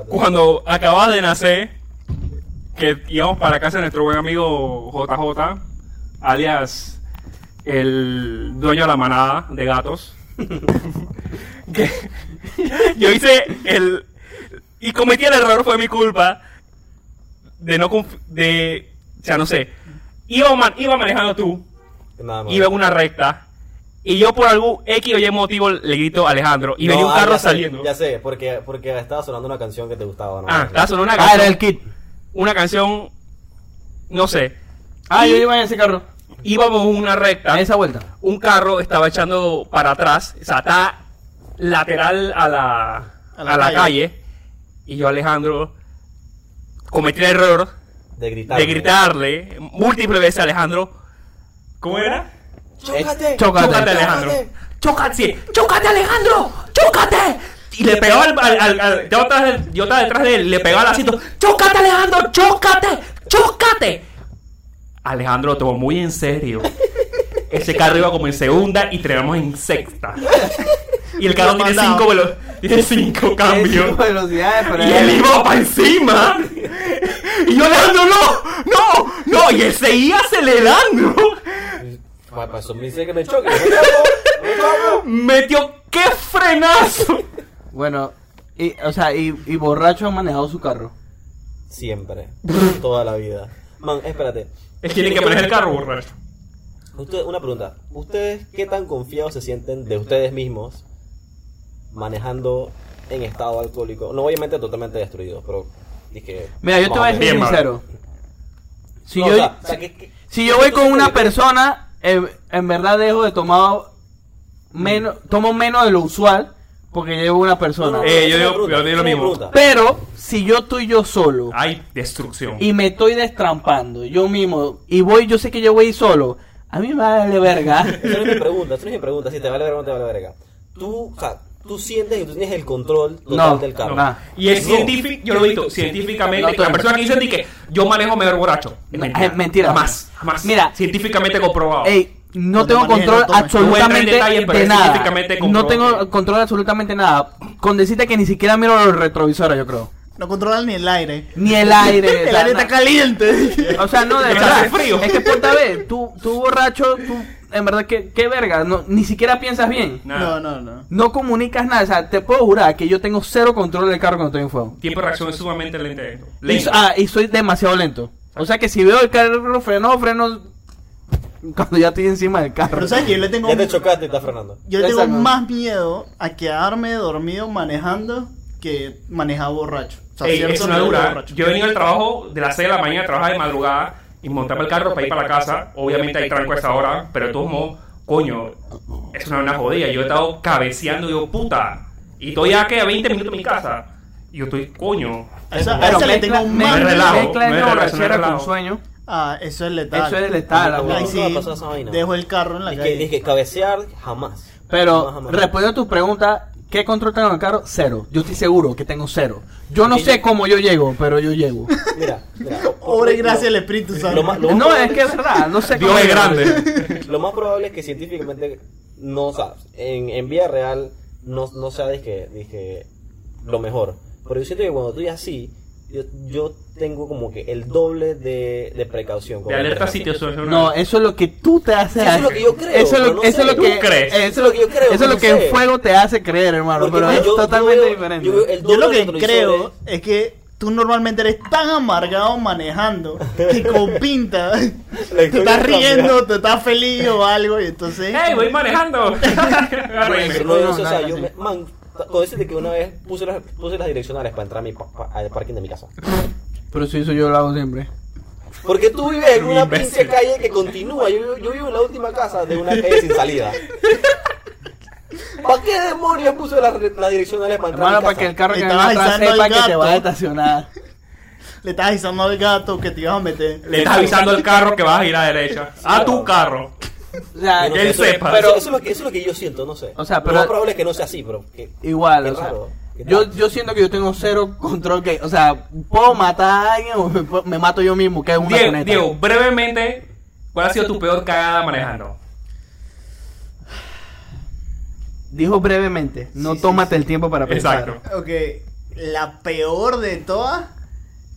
Cuando acabas de nacer, que íbamos para casa de nuestro buen amigo JJ, alias el dueño de la manada de gatos, [laughs] que yo hice el... Y cometí el error, fue mi culpa, de no... conf- de... O sea, no sé. Iba, man- iba manejando tú, Nada más. iba en una recta, y yo por algún X o Y motivo le grito a Alejandro, y No, venía un ah, carro sé, saliendo. Ya sé, porque, porque estaba sonando una canción que te gustaba. ¿no? Ah, estaba sonando una Ah, canción. era el kit. una canción, no sé, Ah, Y- yo iba en ese carro. íbamos en una recta, A esa vuelta. un carro estaba echando para atrás, o sea, está lateral a la, a la, calle. y yo Alejandro cometí el error De gritar. de gritarle múltiples veces a Alejandro, ¿cómo era? ¡Chócate! Chócate. Alejandro, chócate, sí, chócate Alejandro, chócate. Y le pegaba al, al, al- al- yo, estaba detrás de él, le pegaba al asiento, chócate Alejandro, chócate, chócate. Alejandro lo tomó muy en serio. [laughs] Ese carro iba como en segunda y terminamos en sexta. Y el carro tiene cinco, velo- tiene cinco cambios. velocidades, pero Y él iba para encima. Y yo Alejandro, no, no, no. Y él seguía acelerando. Pa- pa- eso me dice que me choque. Metió qué frenazo. Bueno, y, o sea, y, y borracho han manejado su carro. Siempre. Toda la vida. Man, espérate. Él tiene que manejar el carro borracho. Usted, una pregunta. ¿Ustedes qué tan confiados se sienten de ustedes mismos manejando en estado alcohólico? No obviamente totalmente destruidos, pero dije... Mira, yo te voy a decir sincero. Si No, yo, o sea, o sea, que- que- si yo voy con una persona, en, en verdad dejo de tomar menos, tomo menos de lo usual porque llevo una persona. Eh, yo digo- yo digo lo mismo. Pero si yo estoy yo solo Ay, destrucción. y me estoy destrampando yo mismo y voy, yo sé que yo voy a ir solo, a mí me vale verga. Esa no es mi pregunta, esa no es mi pregunta. Si te vale verga o no te vale verga. Tú, o sea, tú sientes que tú tienes el control total No, del carro. no. Y es No. científico, yo lo he visto científicamente. No, la persona que dice que yo manejo mejor borracho. Es No, es mentira. Jamás, jamás. Mira. científicamente comprobado. Ey, no No te tengo control absolutamente detalle, de nada. No tengo control absolutamente nada. Con decirte que ni siquiera miro los retrovisores, yo creo. No controlan ni el aire. Ni el aire. [laughs] El aire está caliente. O sea, no, de [laughs] verdad. frío. Es que ponte a ver, tú, tú borracho, tú, en verdad, que qué verga, no, ni siquiera piensas bien. Nada. No, no, no. No comunicas nada, o sea, te puedo jurar que yo tengo cero control del carro cuando estoy en fuego. Tiempo de reacción es sumamente lento. Y, Lento. ah, y soy demasiado lento. O sea que si veo el carro freno, freno cuando ya estoy encima del carro. Pero sabes que yo le tengo Ya te chocaste y estás frenando. Yo le tengo más miedo a quedarme dormido manejando que manejar borracho. O sea, Ey, cierto es una nivel de dura. borracho. Yo he venido al trabajo de las 6 de la mañana, trabajar de madrugada y montarme el carro para ir para la casa. Obviamente hay tranco a esa hora, pero de todos modos, coño, es una, una jodida. Yo he estado cabeceando, digo, puta. Y estoy ya que a 20 minutos de mi casa. Y yo estoy, coño. A esa, a Pero esa le mezcla- tengo me- más me relajo. mezcla es relajo, con relajo. sueño. Ah, eso es letal. Eso es letal. ¿Cómo- amigo. Ahí ¿Cómo va a sí, pasar esa vaina? dejo el carro en la Es que, calle. es que cabecear jamás. Pero Jamás, jamás. respondiendo a tu pregunta, ¿qué control tengo en el carro? Cero. Yo estoy seguro que tengo cero. Yo no sé cómo yo llego, pero yo llego. [laughs] Mira, mira. Pobre gracias al Espíritu Santo. No, probable- es que es verdad, no sé [laughs] Dios cómo es grande. [laughs] Lo más probable es que científicamente no sabes. En, en vía real no, no sea dije, dije, lo mejor. Pero yo siento que cuando estoy así, yo, yo tengo como que el doble de, de precaución. De alerta situacional. No, eso es lo que tú te haces. Eso es lo que yo creo, Eso es lo, no eso es sé. lo que ¿Tú crees? Eso es lo que yo creo. Eso es lo no que sé. el fuego te hace creer, hermano. Porque, pero es totalmente yo veo- diferente. yo lo que creo es que tú normalmente eres tan amargado manejando que [laughs] con pinta te estás riendo, te estás feliz o algo y entonces... ¡Ey, voy manejando! [laughs] No, no o sea, no, yo no, me, man, con decirte que una vez puse las, puse las direccionales para entrar a mi pa- pa- al parking de mi casa. Pero si eso yo lo hago siempre. Porque tú vives en una pinche calle que continúa. Yo, yo vivo en la última casa de una calle sin salida. ¿Para qué demonios puse las, direccionales para entrar a Hermano, mi para que el carro que atrás avisando sepa que te va a estacionar. Le estás avisando al gato que te ibas a meter. Le estás avisando al carro que vas a ir a la derecha. A tu carro. O sea, que sé, él eso- sepa. Pero Pero- eso, es lo que, eso es lo que yo siento, no sé. O sea, pero- Lo más probable es que no sea así, pero. que- igual, o sea, raro. ¿Qué yo, yo siento que yo tengo cero control que, o sea, puedo matar a alguien o me, mato yo mismo, que es una Diego. Diego, brevemente, ¿cuál ha sido tu peor cagada manejando? Dijo brevemente, no Sí, sí, tómate el tiempo para pensar. Exacto. Ok, la peor de todas...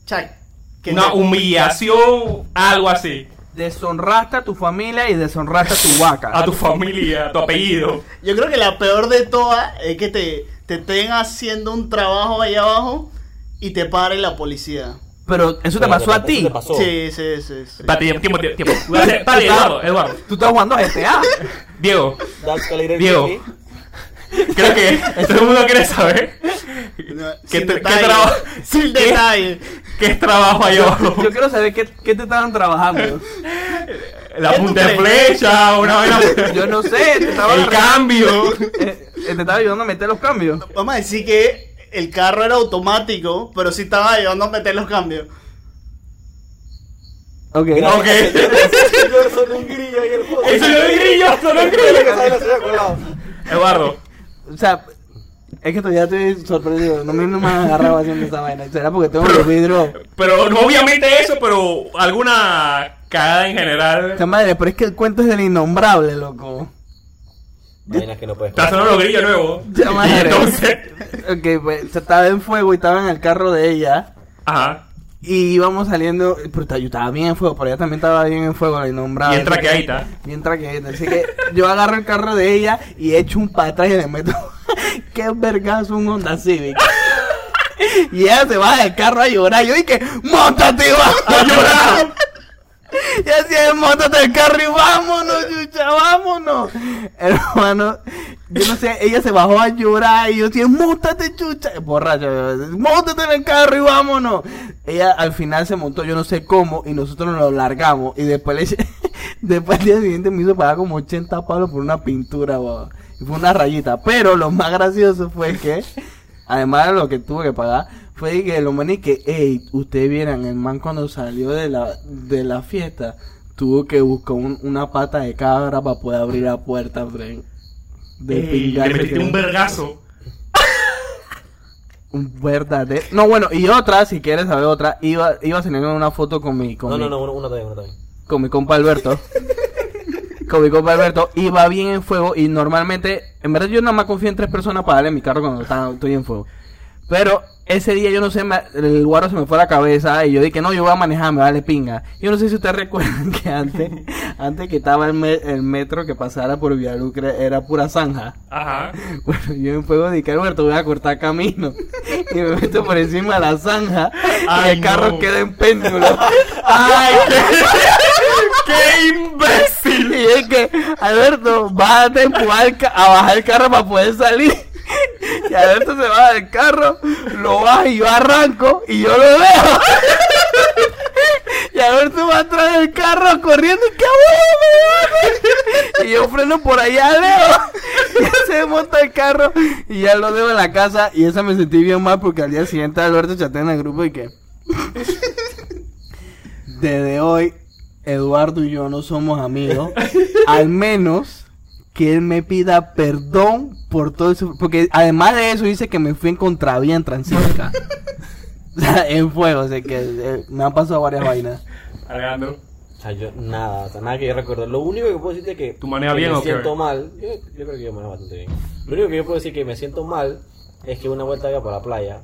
Chac, que Una humillación, algo así. Deshonraste a tu familia y deshonraste a tu vaca. A tu familia, a tu apellido. Yo creo que la peor de todas es que te, te estén haciendo un trabajo ahí abajo y te pare la policía. Pero eso te pasó a ti. Sí, sí, sí. sí. Espérate, tiempo, tiempo, [laughs] Eduardo, Eduardo. Tú estás jugando a GTA. Diego, Diego. Creo que todo el mundo quiere saber No, ¿Qué sin te- qué trabajo- Sin qué- detalle. qué es trabajo ahí abajo. Yo quiero saber qué, qué te estaban trabajando. La ¿Qué tú punta de flecha, una vaina. Yo no sé, te [laughs] estaban El cambio. Eh, eh, te estaba ayudando a meter los cambios. Vamos a decir que el carro era automático, pero sí estaba ayudando a meter los cambios. Ok. Gracias, Ok. señor. Señor, son un grillo ahí el no es grillo, no. Eduardo, O sea, es que todavía estoy sorprendido. No me, no me han agarrado haciendo esa vaina. ¿Será porque tengo los vidrios? pero no obviamente eso, pero alguna cagada en general. Esta madre, pero es que el cuento es del innombrable, loco. Vainas que no puedes Está sonando los grillos nuevos. Ya, madre. [laughs] Entonces, Ok, pues se estaba en fuego y estaba en el carro de ella. ajá. Y íbamos saliendo. Pero yo estaba bien en fuego, pero ella también estaba bien en fuego, la innombrable. Bien traqueadita. Bien traqueadita. Así que yo agarro el carro de ella y echo un para atrás y le meto. [laughs] ¡Qué vergazo un Honda Civic! [laughs] y ella se baja del carro a llorar. Yo dije, ¡Móntate, va a llorar! [laughs] Y es, montate el carro y vámonos, chucha, vámonos. Hermano, yo no sé, ella se bajó a llorar y yo decía, montate, chucha. Borracho, montate en el carro y vámonos. Ella al final se montó, yo no sé cómo, y nosotros nos lo largamos. Y después le [laughs] después al día siguiente me hizo pagar como 80 palos por una pintura, baba. Y fue una rayita. Pero lo más gracioso fue que, además de lo que tuve que pagar, fue que lo maní que, hey, ustedes vieran, el man cuando salió de la, de la fiesta, tuvo que buscar un- una pata de cabra para poder abrir la puerta, friend. De le metiste un vergazo. un verdadero. No, bueno, y otra, si quieres saber otra, iba, iba a tener una foto con mi, con No, mi, no, no, uno también, uno también. con mi compa Alberto. [laughs] con mi compa Alberto, iba bien en fuego y normalmente, en verdad yo nada más confío en tres personas para darle mi carro cuando está- estoy en fuego. Pero ese día yo no sé, me- el guaro se me fue a la cabeza y yo dije no, yo voy a manejar, me vale pinga. Yo no sé si ustedes [laughs] recuerdan que antes, antes que estaba el, me- el metro que pasara por Villalucre era pura zanja. Ajá. [laughs] Bueno, yo en fuego dije, Alberto, voy a cortar camino. [laughs] Y me meto por encima de la zanja y Ay, el carro no. queda en péndulo. ¡Ay, qué, qué imbécil! Y es que, Alberto, bájate a a bajar el carro para poder salir. Y Alberto se baja del carro, lo baja y yo arranco y yo lo veo. Y Alberto va atrás del carro corriendo y que "¡Abuelo, me baja!". Y yo freno por allá, Leo. Y se monta el carro y ya lo dejo en la casa. Y esa me sentí bien mal porque al día siguiente Alberto chatea en el grupo y que. Desde hoy, Eduardo y yo no somos amigos. [laughs] Al menos que él me pida perdón por todo eso. Porque además de eso dice que me fui en contravía en Transísmica. [laughs] o sea, en fuego. O sea, que eh, me han pasado varias vainas. Alejandro. O sea, yo nada, o sea, nada que yo recuerdo. Lo único que puedo decirte es que. ¿Tú manejas que bien me o qué? siento mal. Yo, yo creo que yo manejo bastante bien. Lo único que yo puedo decir que me siento mal es que una vuelta acá para la playa.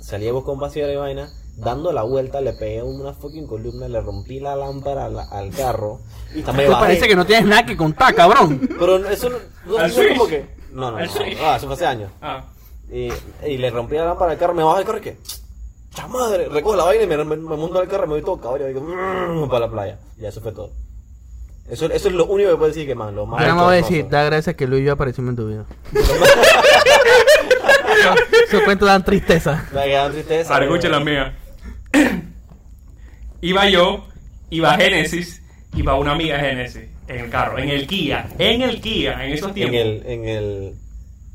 Salí a buscar un vacío de vaina. Dando la vuelta, le pegué una fucking columna, le rompí la lámpara al, al carro. Y bajé. parece que no tienes nada que contar, cabrón. Pero eso no, no, no es como que. No, no, no. Ah, eso fue hace años. Ah. Y, y le rompí la lámpara al carro, me bajo del carro y que. ¡Cha madre! Recojo la vaina y me, me, me monto al carro y me voy todo cabrón y digo, "Mm", para la playa. Ya, eso fue todo. Eso, eso es lo único que puedo decir que más, lo más. Ahora me voy a decir, da gracias que Luis y yo aparecimos en tu vida. [laughs] Esos cuentos dan tristeza. Me quedan tristeza. Ahora escucha la mía. [coughs] iba yo, iba Génesis, iba una amiga Génesis en el carro, en el Kia, en el Kia, en esos En tiempos. el. En el.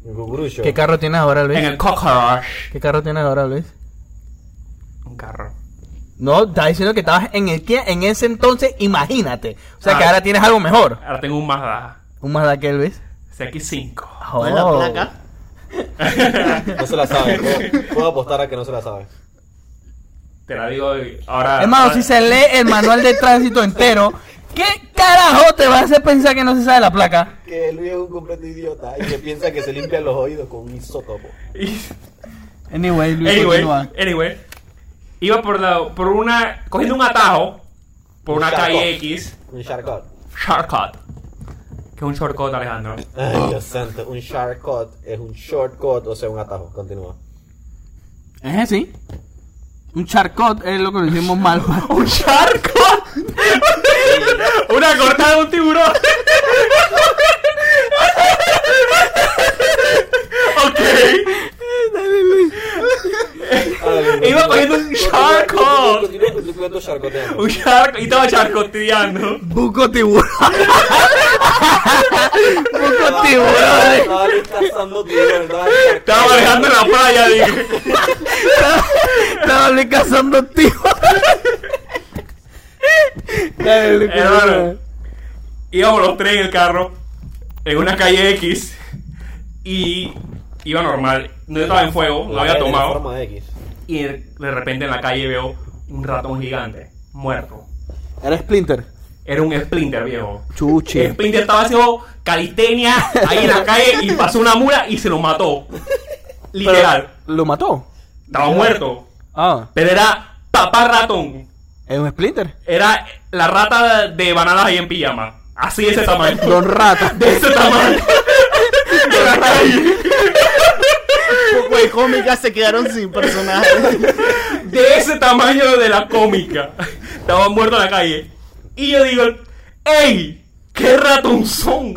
En Cucurucho. ¿Qué carro tienes ahora, Luis? En el Cockroach. ¿Qué carro tienes ahora, Luis? Un carro. No, estaba diciendo que estabas en el Kia en ese entonces, imagínate. O sea que Ah. ahora tienes algo mejor. Ahora tengo un Mazda Un Mazda que Luis. CX5. ¿Cuál es la Oh. placa? No se la sabe. Puedo, puedo apostar a que no se la sabe. Te la digo ahora. Hermano, ahora- si se lee el manual de tránsito entero, ¿qué carajo te va a hacer pensar que no se sabe la placa? Que Luis es un completo idiota y que piensa que se limpia los oídos con un isótopo. Anyway, Luis, Anyway, continúa. anyway, iba por, la, por una, cogiendo un atajo por Un una shortcut. calle X, Un shortcut. shortcut. ¿Qué es un shortcut, Alejandro? Ay, Dios santo. Un shortcut es un shortcut, o sea, un atajo. Continúa. Es así. Un charcot es lo que lo hicimos mal. [laughs] ¡Un shortcut! [laughs] una cortada de un tiburón. [laughs] ok. Iba cogiendo un shortcuteando. Un shark y estaba charcoteando. Buco tiburón. Buco tiburón. Estaba tiburones. Manejando en la playa, dije. Estaba cazando continúa. íbamos los tres en el carro, en una calle X, y iba normal. No estaba en fuego, no había tomado. Y de repente en la calle veo un ratón gigante, muerto. Era Splinter. Era un Splinter, viejo. Chuchi. El Splinter estaba haciendo calistenia ahí en la calle y pasó una mula y se lo mató. Literal. Pero, ¿Lo mató? Estaba muerto. Ah, Pero era papá ratón. es un Splinter. Era la rata de bananas ahí en pijama. Así de ese tamaño. Don Rata. De ese tamaño. De la calle. De cómicas se quedaron sin personajes. De ese tamaño de la cómica. Estaba muerto en la calle. Y yo digo, ¡Ey! ¡Qué ratonzón!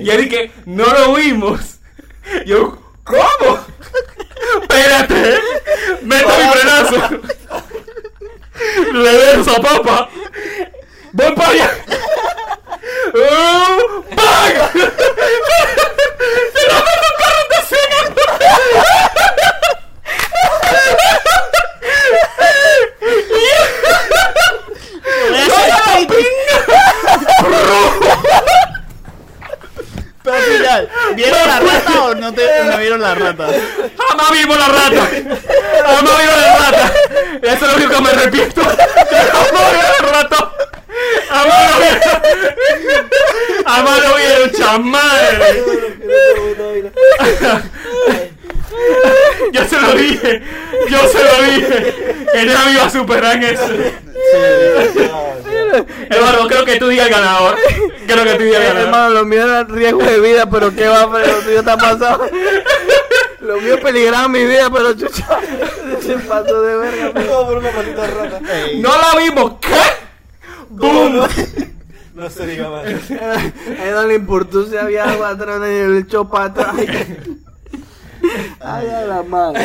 Y él dije, no lo vimos. Yo, ¿cómo? Espérate. Meto mi frenazo. Reversa, papá. Voy para allá. ¡Oh! ¡Paga! ¡Se lo un carro estacionado! Pero al final, ¿vieron la rata o no, te, no vieron la rata? ¡Jamás vimos la rata! ¡Jamás vimos la rata! Eso es lo único que me arrepiento. ¡Jamás vimos la rata! ¡Jamás ¡Amaro vieron! ¡Amaro vieron, chamadre! Yo se lo dije, yo se lo dije. Que nadie iba a superar en eso. Eduardo, creo que tú digas el ganador. Creo que tú digas el Eh, ganador. hermano, lo mío era riesgo de vida, pero qué va, pero lo tuyo está pasado. Lo mío peligraba mi vida, pero chucha. Se pasó de verga. por una rata. Ey, No la vimos. ¿Qué? ¡Boom! No se diga más. Ahí no le importó si había agua atrás y el echó para atrás. Ay, a la madre.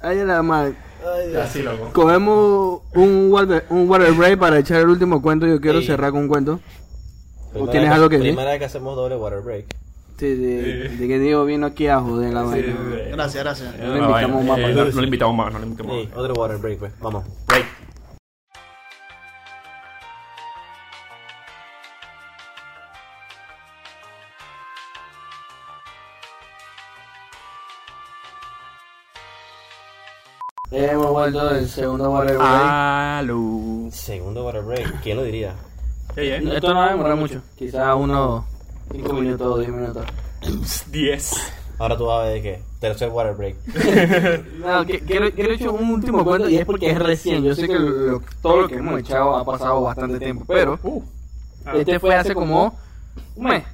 Ay, a la madre. Así, loco. Cogemos un water, un water break para echar el último cuento. Yo quiero Sí. cerrar con un cuento. Primera tienes vez- algo que decir? Primera vez que hacemos doble water break. Sí, de, de que Diego vino aquí a joder la vaina. Gracias, gracias. No le invitamos más, Eh, no, le invitamos más, no le invitamos Sí, más. otro water break, pues. Vamos. Hemos vuelto del segundo water break. Aló. Segundo water break. ¿Quién lo diría? Sí, eh. Esto no va a demorar mucho. Quizás unos 5 minutos o 10 minutos. [laughs] 10. Ahora tú vas a ver que tercer water break. [laughs] No, que- quiero, quiero echar un último cuento y es porque es recién. Yo sé que lo- todo lo que hemos echado ha pasado bastante tiempo, pero Uh. este fue hace como un mes.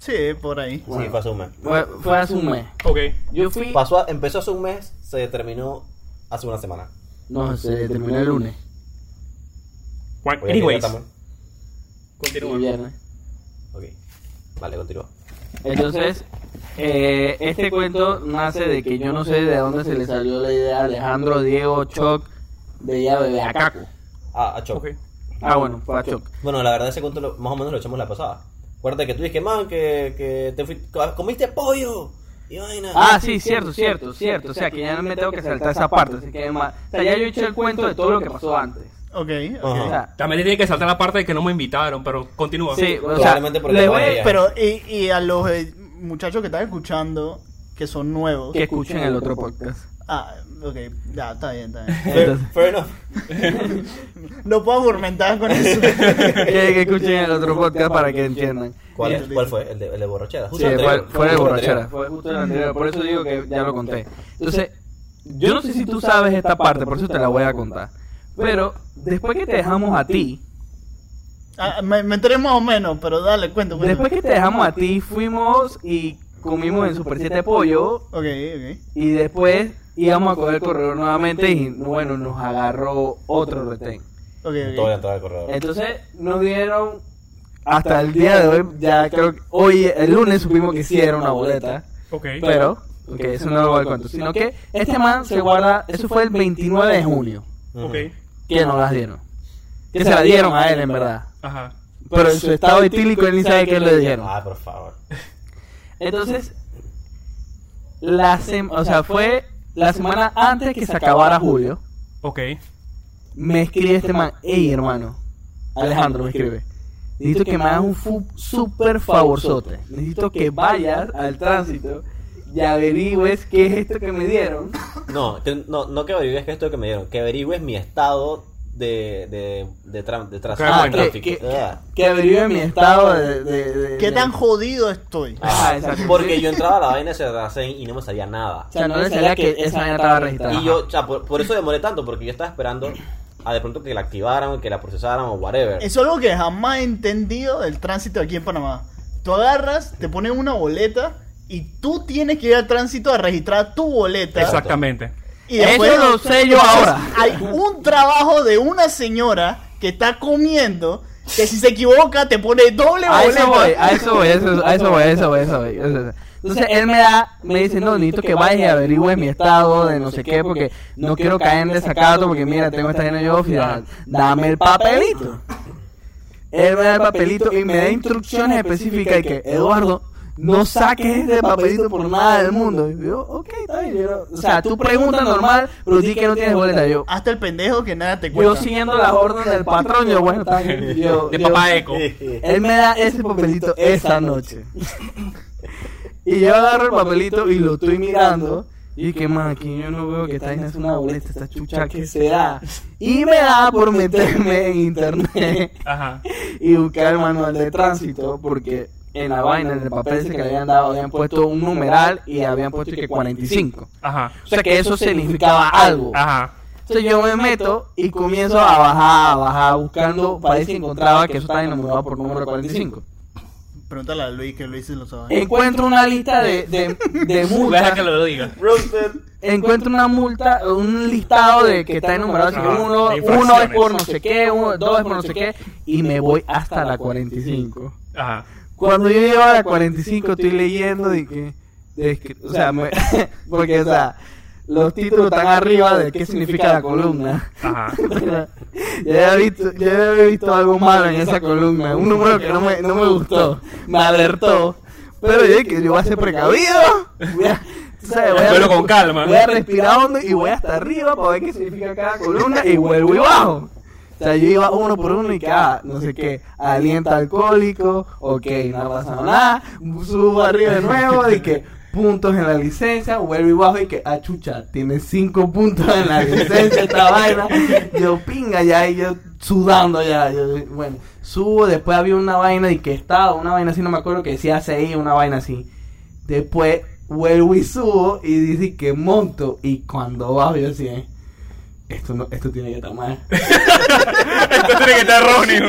Sí, por ahí. Sí, fue hace un mes. Fue, fue hace un mes. Ok. Yo fui. Pasó a- empezó hace un mes, se terminó hace una semana. No, se terminó el lunes día anyways. Continúa. viernes. Ok. Vale, continúa. Entonces, eh, este cuento nace de que yo no sé de dónde se le salió la idea a Alejandro, Diego, Choc, de ella bebé a Caco. Ah, a Choc. Ok. Ah, bueno, fue a Choc. Bueno, la verdad ese cuento lo- más o menos lo echamos la pasada. Acuérdate que tú dijiste, man, que, que te fui- comiste pollo. Y vaina. Ah, sí, cierto, cierto, cierto. O sea, que ya no me tengo que saltar esa parte. Así que, o sea, ya yo eché el cuento de todo lo que pasó antes. Ok, ok. O sea, También tiene que saltar la parte de que no me invitaron, pero continúa. sí, o sea, le voy. Pero, y, y a los eh, muchachos que están escuchando, que son nuevos. que escuchen el otro podcast. Ah, ok, ya, está bien, está bien. Fair, fair enough. [laughs] No puedo argumentar con eso. [laughs] que, que escuchen el otro podcast para que entiendan. ¿Cuál, Listo, ¿Cuál listo. fue? El de, el de borrachera. Sí, Justo el fue, anterior. fue de el borrachera. Fue justo el anterior. Por eso digo que ya lo conté. Entonces, yo no sé si tú sabes esta parte, por eso te la voy a contar. Pero después que te dejamos a ti, Ah, me, me enteré más o menos, pero dale, cuento. cuento. después que te dejamos a ti, fuimos y comimos en Super 7 pollo Ok, ok. y después íbamos a coger el corredor nuevamente y bueno, nos agarró otro retén. Ok, Toda la ok. entrada del corredor. Entonces nos dieron hasta el día de hoy, ya creo que hoy, el lunes supimos que sí era una boleta. Ok. Pero, ok, eso no lo voy a contar. Sino que este man se guarda, eso fue el 29 de junio, que nos las dieron. Que se la dieron a él, en verdad. Ajá. Pero en su estado etílico él ni sabe qué le dijeron. Ah, por favor. Entonces, la sem- o sea, fue la semana antes que se acabara julio, Ok. me escribe este man, hey hermano, Alejandro me escribe. Necesito que me hagas un super favorzote. Necesito que vayas al tránsito y averigües qué es esto que me dieron. No, que- no, no que averigües que esto que me dieron, que averigües mi estado de, de, de, de Ah, de que- tráfico. que- Ah. Que averigüe mi estado de... de- de- ¿Qué de- tan jodido estoy? Ah, exacto. porque yo entraba a la vaina de Cerracén y no me salía nada. O sea, no le salía que esa vaina estaba registrada. Y yo, o sea, por, por eso demoré tanto, porque yo estaba esperando a de pronto que la activaran, que la procesaran o whatever. Eso es algo que jamás he entendido del tránsito aquí en Panamá. Tú agarras, te ponen una boleta y tú tienes que ir al tránsito a registrar tu boleta. Exactamente. Y después Eso lo sé yo ahora. Hay un trabajo de una señora que está comiendo que si se equivoca te pone doble A boleta. eso voy, a eso voy, a eso, voy, a eso voy, a eso voy. a eso voy. Entonces él me da, me dice, no, necesito que vayas y averigües mi estado de no sé qué, porque no quiero caer en desacato, porque mira, tengo esta llena da- dame el papelito. Él me da el papelito y me da instrucciones específicas y que, Eduardo, no saques este papelito por nada del mundo. Y yo, ok, está bien. yo o sea, tú preguntas normal, pero di que no tienes boleta. Yo, Hasta el pendejo que nada te yo cuesta. siguiendo las órdenes del patrón, yo, bueno, está bien. [laughs] Yo, De yo- papá Eco. [laughs] él me da ese papelito [laughs] esa noche. y yo agarro el papelito y lo estoy mirando. Y que man, aquí yo no veo que esta vaina es una boleta, esta chucha que será. Y me da por meterme en internet Ajá. y buscar el manual de tránsito porque en la vaina, en el papel ese que le habían dado, habían puesto un numeral y habían puesto que 45. Ajá. O sea que eso significaba algo. Ajá. Entonces yo me meto y comienzo a bajar, a bajar, buscando, parece que encontraba que eso estaba enumerado por número 45. Pregúntale a Luis que Luis lo sabe. Encuentro una lista de, de, de Deja multas. que lo diga. Encuentro una multa, un listado de que está enumerado. así que Ajá, uno, uno es por no sé qué, uno, dos es por no sé qué, y me voy hasta la 45. Aja. Cuando yo llego a la 45 estoy leyendo de que, de que- o sea, me- [laughs] porque o sea, los títulos están arriba de qué significa la columna. Ajá. [laughs] [laughs] ya había visto, ya había visto algo malo en esa columna, un número que no me, no me gustó, me alertó. Pero yo dije, yo voy a ser precavido. Voy a, tú sabes, voy a Pero con calma. Voy a respirar hondo y voy hasta arriba para ver qué significa cada columna y vuelvo y bajo. O sea, yo iba uno por uno y que, ah, no sé qué, aliento alcohólico, ok, no pasa nada, subo arriba de nuevo y que puntos en la licencia, vuelvo y bajo y que, ah, chucha, tiene cinco puntos en la licencia esta vaina, yo pinga ya y yo sudando ya, yo, bueno, subo, después había una vaina y que estaba, una vaina así, no me acuerdo, que decía CI, una vaina así, después vuelvo y subo y dice que monto y cuando bajo yo así, eh, esto, no, esto tiene que estar mal. [laughs] Esto tiene que estar erróneo.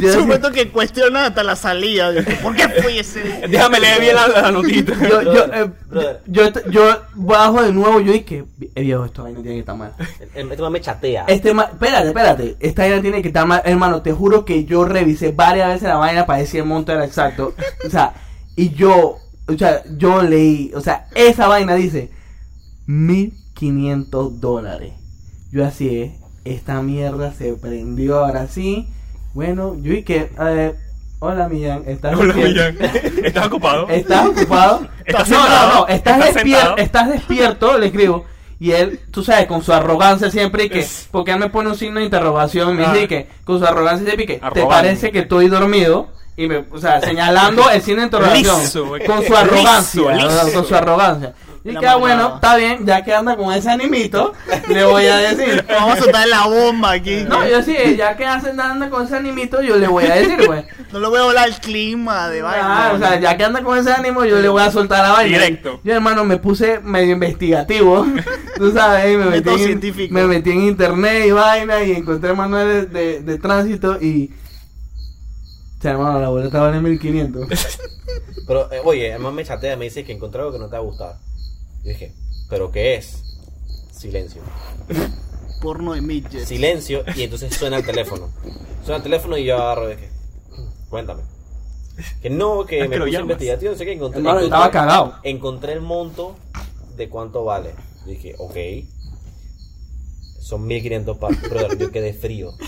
Yo Supuesto que cuestionan hasta la salida. ¿Por qué fue ese? Déjame leer bien la, la notita. yo, yo, eh, Brother. yo, yo bajo de nuevo, yo dije, eh, viejo, esto vaina tiene que estar mal. El, el tema me chatea. Este ma- espérate, espérate, esta vaina tiene que estar mal, hermano, te juro que yo revisé varias veces la vaina para decir el monto era exacto, o sea, y yo, o sea, yo leí, o sea, esa vaina dice 1500 dólares. Yo así, eh, esta mierda se prendió ahora sí, bueno, yo dije, eh, hola Millán, ¿estás Hola, despierto? Millán. [laughs] ¿Estás ocupado? ¿Estás ocupado? [laughs] ¿Estás no, no, no, estás, ¿Estás despier- estás despierto, le escribo. Y él, tú sabes, con su arrogancia siempre y que, porque él me pone un signo de interrogación, me Ah. dice que, con su arrogancia siempre y que, ¿te parece que estoy dormido? Y me, o sea, señalando el signo de interrogación. Liso, con su arrogancia, Liso, ¿no? liso. con su arrogancia. Y que, ah, bueno, está bien, ya que anda con ese animito, le voy a decir. [laughs] Vamos a soltar la bomba aquí. No, yo sí, ya que hacen anda con ese animito, yo le voy a decir, pues. No le voy a volar el clima de vaina. Ah, o sea, ya que anda con ese ánimo, yo le voy a soltar la vaina. Directo. Yo, hermano, me puse medio investigativo. [laughs] Tú sabes, me metí, en, científico. me metí en internet y vaina y encontré manuales de, de tránsito y. O sea, hermano, la boleta vale 1500. [laughs] Pero, eh, oye, además me chatea, me dice que encontré algo que no te va a gustar. Yo dije, ¿pero qué es? Silencio. Porno de midget. Silencio, y entonces suena el teléfono. Suena el teléfono y yo agarro de que, cuéntame. Que no, que me que lo puse llamas. investigativo, no sé qué, encontré, Hermano, encontré- estaba cagado. encontré el monto de cuánto vale. Dije, ok. Son 1500 pa brother, yo quedé frío. [laughs]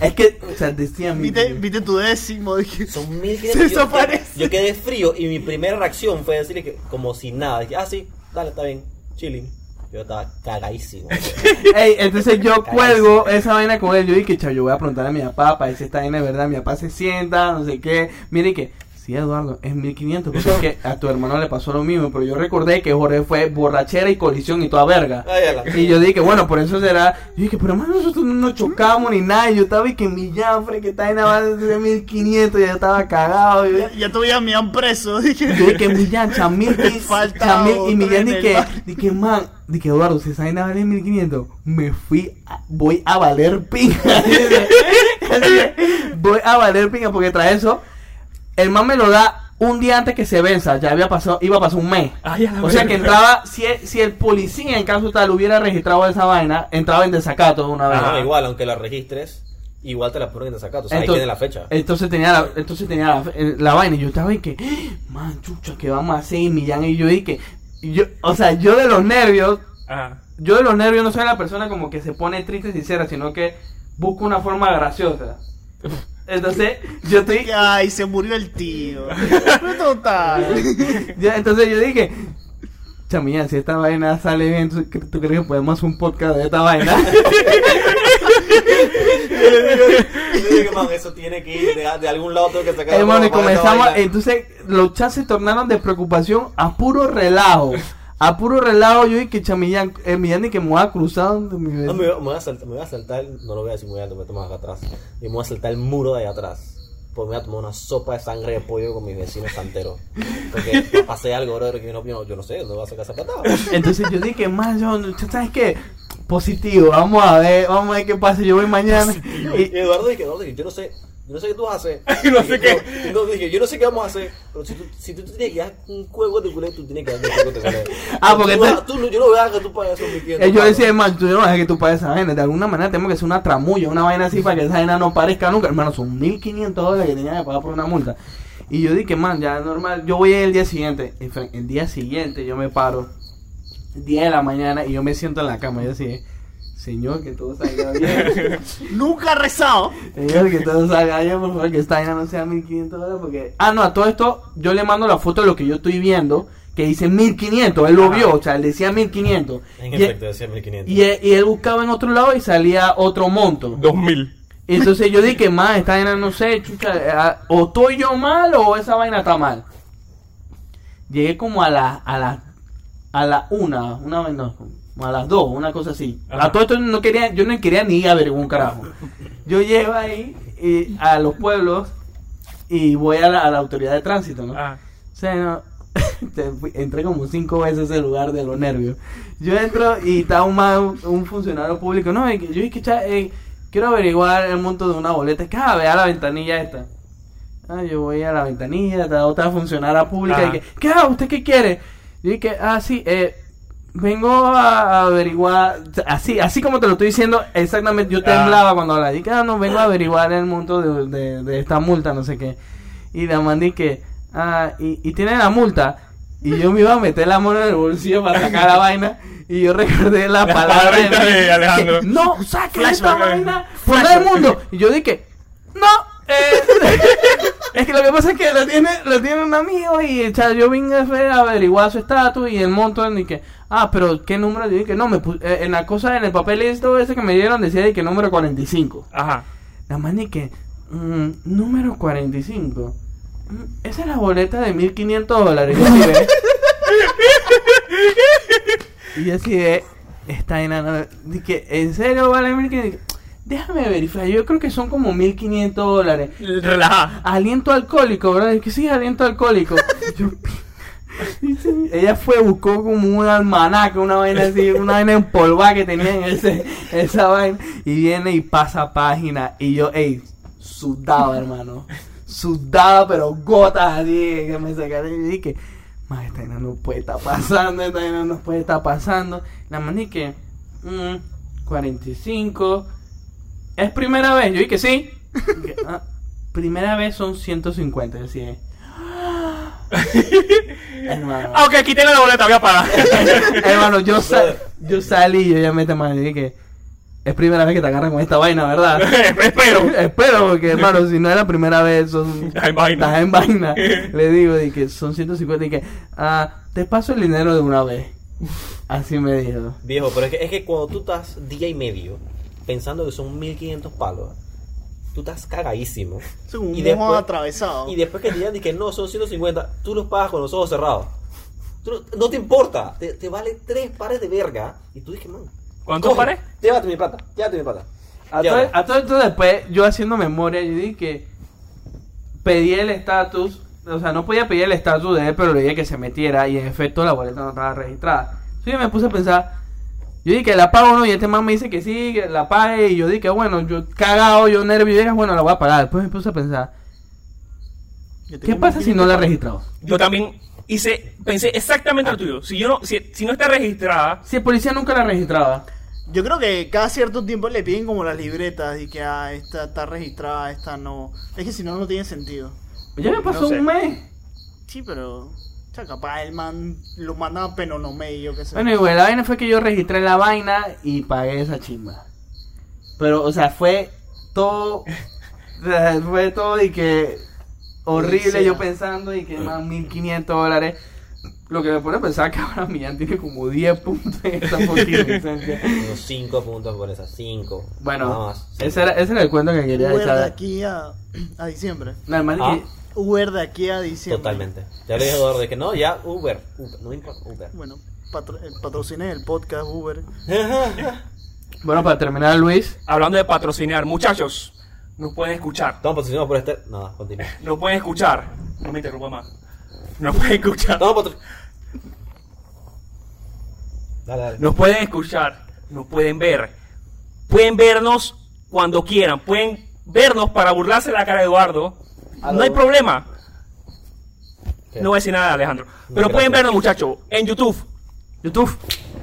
Es que, o sea, decía mi. ¿Viste, viste tu décimo. Dije, Son [laughs] Se 1500. yo, desaparece. yo quedé frío y mi primera reacción fue decirle que, como si nada. Dije, ah, sí, dale, está bien, chilling. Yo estaba cagadísimo. [laughs] Ey, entonces yo cuelgo esa vaina con él. Yo dije, chao, yo voy a preguntar a mi papá para ver si esta vaina es verdad. Mi papá se sienta, no sé qué. Mire que, sí, Eduardo, es 1500. Porque es que a tu hermano le pasó lo mismo. Pero yo recordé que Jorge fue borrachera y colisión y toda verga. Ay, a la- Y yo dije, bueno, por eso será. Yo dije, pero hermano, nosotros no nos chocamos ni nada. Y yo estaba y que mi Janfre, que está en la base de 1500, ya estaba cagado. Yo, ya, ya todavía me han preso. [laughs] Dije, yo dije, Millán, [laughs] Chamil, y Millán en di el que, barrio. di que, man, di que Eduardo, si esa vaina vale 1500, me fui, a- voy a valer pinga. [laughs] voy a valer pinga porque tras eso, el man me lo da un día antes que se venza, ya había pasado, iba a pasar un mes. Ay, O sea que entraba, si el, si el policía en caso tal hubiera registrado esa vaina, entraba en desacato de una vez. Ah, igual, aunque la registres, igual te la ponen en desacato. O sea, ahí Entonces- tiene la fecha. Entonces tenía la, entonces tenía la, eh, la vaina y yo estaba y que, man, chucha, ¿qué vamos a hacer? Y Millán y yo y que, y yo, o sea, yo de los nervios, Ajá. yo de los nervios no soy la persona como que se pone triste y sincera, sino que busco una forma graciosa. [laughs] Entonces, yo estoy, [laughs] ay, se murió el tío. Total. [laughs] ya, entonces yo dije, chamillán, si esta vaina sale bien, ¿tú, tú crees que podemos hacer un podcast de esta vaina? [laughs] Yo digo, man, eso tiene que ir de, de algún lado, tengo que sacar Hermano, y para esta comenzamos, entonces los chats se tornaron de preocupación a puro relajo. A puro relajo, yo dije que chamillán, eh, Millán y que me voy a cruzar donde mi No, vecino. me, voy- me voy a saltar, me voy a saltar, no lo voy a decir muy alto, me tomas acá atrás. Y me voy a saltar el muro de allá atrás. Pues me voy a tomar una sopa de sangre de pollo con mis vecinos santeros. Porque pasé algo, brother, que yo no, yo no, yo no sé, ¿dónde voy a sacar esa patada? Entonces yo dije, más yo, ¿tú ¿sabes qué? Positivo, vamos a ver, vamos a ver qué pasa. Yo voy mañana. Y Y, Eduardo dije, Eduardo, dije, yo no sé, yo no sé qué tú vas a hacer. [laughs] No sé Dije, qué. No, dije, yo no sé qué vamos a hacer. Pero si tú, si tú tienes que dar un juego de culé, tú tienes que darme un juego de culé. [laughs] Ah, porque tú, te- no- tú yo no voy a dar que tú pagues esos 1500 eh, yo decía, man, tú no vas a que tú pagues esa vaina. De alguna manera tenemos que hacer una tramulla, una vaina así para que esa vaina no parezca nunca. Hermano, son 1500 dólares que tenía que pagar por una multa. Y yo dije, man, ya normal. Yo voy el día siguiente. Fue- El día siguiente yo me paro. 10 de la mañana y yo me siento en la cama. Yo así, Señor, que todo salga bien. [laughs] Nunca he rezado. Señor, que todo salga bien, por favor, que esta vaina no sea 1500 dólares. Porque. Ah, no, a todo esto yo le mando la foto de lo que yo estoy viendo. Que dice 1500. Él lo Ajá. vio, o sea, él decía 1500. En Y- efecto, decía 1500. y él, y él buscaba en otro lado y salía otro monto. 2000. Y entonces yo dije, más, esta vaina no sé, chucha, o estoy yo mal o esa vaina está mal. Llegué como a la, a la, a la una, una vaina, a las dos, una cosa así. Ajá. A todo esto no quería, yo no quería ni averiguar un carajo. Yo llego ahí y, a los pueblos y voy a la, a la autoridad de tránsito, ¿no? Ah. O sea, no, [laughs] entré como cinco veces a ese lugar de los nervios. Yo entro y está un, un funcionario público. No, yo dije, "Cha- eh, quiero averiguar el monto de una boleta. Que, ah, ve a la ventanilla esta. Ah, yo voy a la ventanilla, está otra funcionaria pública. Ajá. Y que, ¿qué? ¿usted qué quiere? Yo dije, ah, sí, eh, vengo a, averiguar, así así como te lo estoy diciendo, exactamente, yo Ah. temblaba cuando hablaba. Dije, ah, no, vengo a averiguar el monto de, de, de esta multa, no sé qué. Y la mandé que, ah, y, y tiene la multa. Y yo me iba a meter la mano en el bolsillo para sacar la vaina. Y yo recordé la La palabra palabrita de Alejandro. que, no, saque esta vaina por todo el mundo. Y yo dije, no, eh, [laughs] es que lo que pasa es que lo tiene, lo tiene un amigo y o sea, yo vine a averiguar su estatus y el monto y que, ah, pero qué número, yo dije, no, me eh, en la cosa, en el papel esto ese que me dieron decía de que número 45. Ajá. La man y que, mm, número 45. Mm, Esa es la boleta de 1500 dólares. Y yo así de- esta enana, dije, ¿en serio vale 1500? Déjame verificar, yo creo que son como 1500 dólares. Relaja. Aliento alcohólico, ¿verdad? Es que sí, aliento alcohólico. Yo, [laughs] ella fue, buscó como un almanaque, una vaina así, una vaina empolvada que tenía en ese, esa vaina. Y viene y pasa página. Y yo, ey, sudaba, hermano. Sudaba, pero gotas así que me sacaron. Y dije, más esta vaina no puede estar pasando, esta vaina no puede estar pasando. La mandé que, mm, 45. ¿Es primera vez? Yo dije, sí. "Ah, primera vez son 150. Yo decía, [laughs] hermano, ok, aquí tengo la boleta, voy a pagar. [laughs] hermano, yo, sa- yo salí y yo ya me te dije que es primera vez que te agarran con esta vaina, ¿verdad? [laughs] Espero. Espero, porque hermano, si no es la primera vez, son. Estás en vaina. Estás en vaina. Le digo, que son 150 y que, ah, te paso el dinero de una vez. Así me dijo. Viejo, pero es que, es que cuando tú estás día y medio pensando que son 1500 palos, tú estás cagadísimo. Es un Y después- atravesado. Y después que te digan que no, son 150, tú los pagas con los ojos cerrados. Tú no, no te importa, te, te vale tres pares de verga. Y tú dices, man, ¿Cuántos coge, pares? Llévate mi plata, llévate mi plata. A todo, Llévala. a todo esto después, yo haciendo memoria, yo dije que pedí el estatus, o sea, no podía pedir el estatus de él, pero le dije que se metiera y en efecto la boleta no estaba registrada. Entonces yo me puse a pensar, yo dije que la pago no y este man me dice que sí, que la pague y yo dije, bueno, yo cagado, yo nervioso, y dije, bueno, la voy a pagar. Después me puse a pensar, ¿qué pasa si no la he 1500 registrado? Yo también hice, pensé exactamente lo tuyo. Si yo no, si, si no está registrada, Si el policía nunca la registraba. Yo creo que cada cierto tiempo le piden como las libretas y que ah, esta está registrada, esta no. Es que si no, no tiene sentido. Ya me pasó No sé. un mes. Sí, pero. O sea, capaz el man lo manda a Penonomé y yo qué sé. Bueno, y güey, la vaina fue que yo registré la vaina y pagué esa chimba. Pero, o sea, fue todo. fue todo y que. Horrible, yo pensando y que más 1500 dólares. Lo que me pone a pensar que ahora Millán tiene como 10 puntos en esta [laughs] licencia. Unos 5 puntos por esas, 5. Bueno, ese era, ese era el cuento que quería echar. aquí a, a diciembre. No, hermano, Ah. que- Uber de aquí a diciembre. Totalmente. Ya le dije a Eduardo de que no, ya Uber, Uber, no importa, Uber. Bueno, patro- eh, patrocinen el podcast Uber. [laughs] Bueno, para terminar, Luis. Hablando de patrocinar, muchachos, nos pueden escuchar. Estamos patrocinados por este. No, continúa. [laughs] Nos pueden escuchar. No me interrumpa más. Nos pueden escuchar. Estamos. Dale, dale. Nos pueden escuchar. Nos pueden ver. Pueden vernos cuando quieran. Pueden vernos para burlarse de la cara de Eduardo. No hay problema. ¿Qué? No voy a decir nada, Alejandro. Pero gracias. pueden vernos, muchachos, en YouTube. YouTube.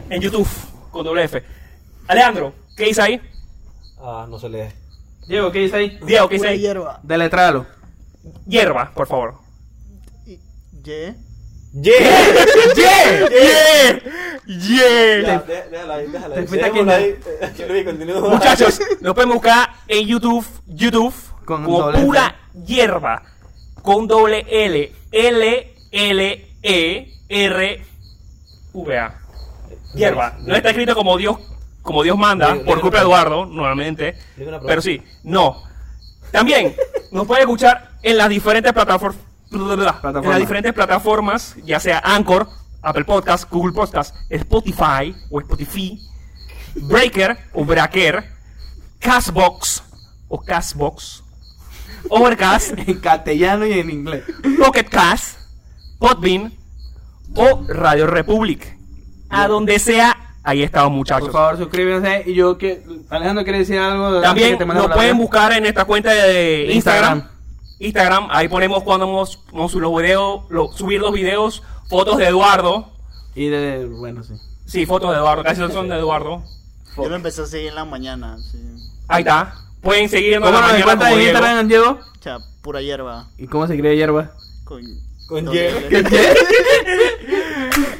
En YouTube. Con doble F. Alejandro, ¿qué dice ahí? Ah, no se lee. Diego, ¿qué dice ahí? Diego, ¿qué dice ahí? hierba. Deletrálo. Hierba, por favor. Y- Y. ¡Yeah! [laughs] ¡Yeah! ¡Yeah! ¡Yeah! Ya, dé- déjala ahí, déjala ahí. [laughs] continúa. Muchachos, nos pueden buscar en YouTube, YouTube, Con como doble pura hierba, con doble L, L, L, E, R, V, A. Hierba. No está escrito como Dios, como Dios manda, por culpa de Eduardo, nuevamente. Pero sí, no. También nos puede escuchar en las diferentes plataformas. En las diferentes plataformas, ya sea Anchor, Apple Podcast, Google Podcast, Spotify o Spotify, Breaker o Breaker, Castbox o Castbox, Overcast, [laughs] En castellano y en inglés. Pocket Cast, Podbean o Radio Republic. A donde sea, ahí estamos Por muchachos. favor, suscríbanse. Y yo que. Alejandro quiere decir algo. antes que También te nos pueden buscar en esta cuenta de Instagram. Instagram. Instagram, ahí ponemos cuando vamos, vamos a subir los videos, lo- subir los videos, fotos de Eduardo. Y de. Bueno, sí. Sí, fotos de Eduardo, casi son de Eduardo. Yo lo empecé a seguir en la mañana. Sí. Ahí está. Pueden seguirnos ¿Cómo nos como en Diego. Instagram, Diego? O sea, pura hierba. ¿Y cómo se escribe hierba? Con, Con hierba. [laughs]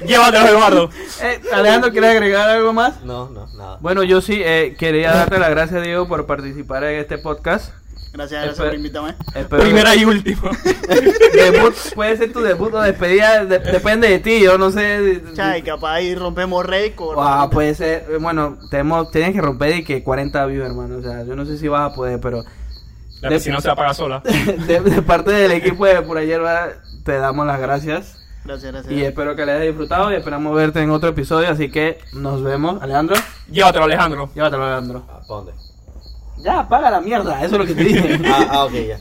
Llévatelo, Eduardo. Eh, Alejandro, ¿quieres agregar algo más? No, no, nada. Bueno, yo sí eh, quería darte las gracias, Diego, por participar en este podcast. Gracias, gracias por invitarme. Espero Primera y última. [laughs] debut, puede ser tu debut o despedida, de- depende de ti, yo no sé. Chay, capaz ahí rompemos récord. Ah, puede ser, bueno, tenemos, tienes que romper y que 40 views, hermano, o sea, yo no sé si vas a poder, pero La piscina se apaga sola. [laughs] de, de parte del equipo de Pura Hierba te damos las gracias Gracias, gracias. y espero que les hayas disfrutado y esperamos verte en otro episodio, así que nos vemos, Alejandro, Llévatelo, Alejandro. llévatelo, Alejandro. ¿Para dónde? Ya, apaga la mierda, eso es lo que te dije. Ah, ah, ok, ya.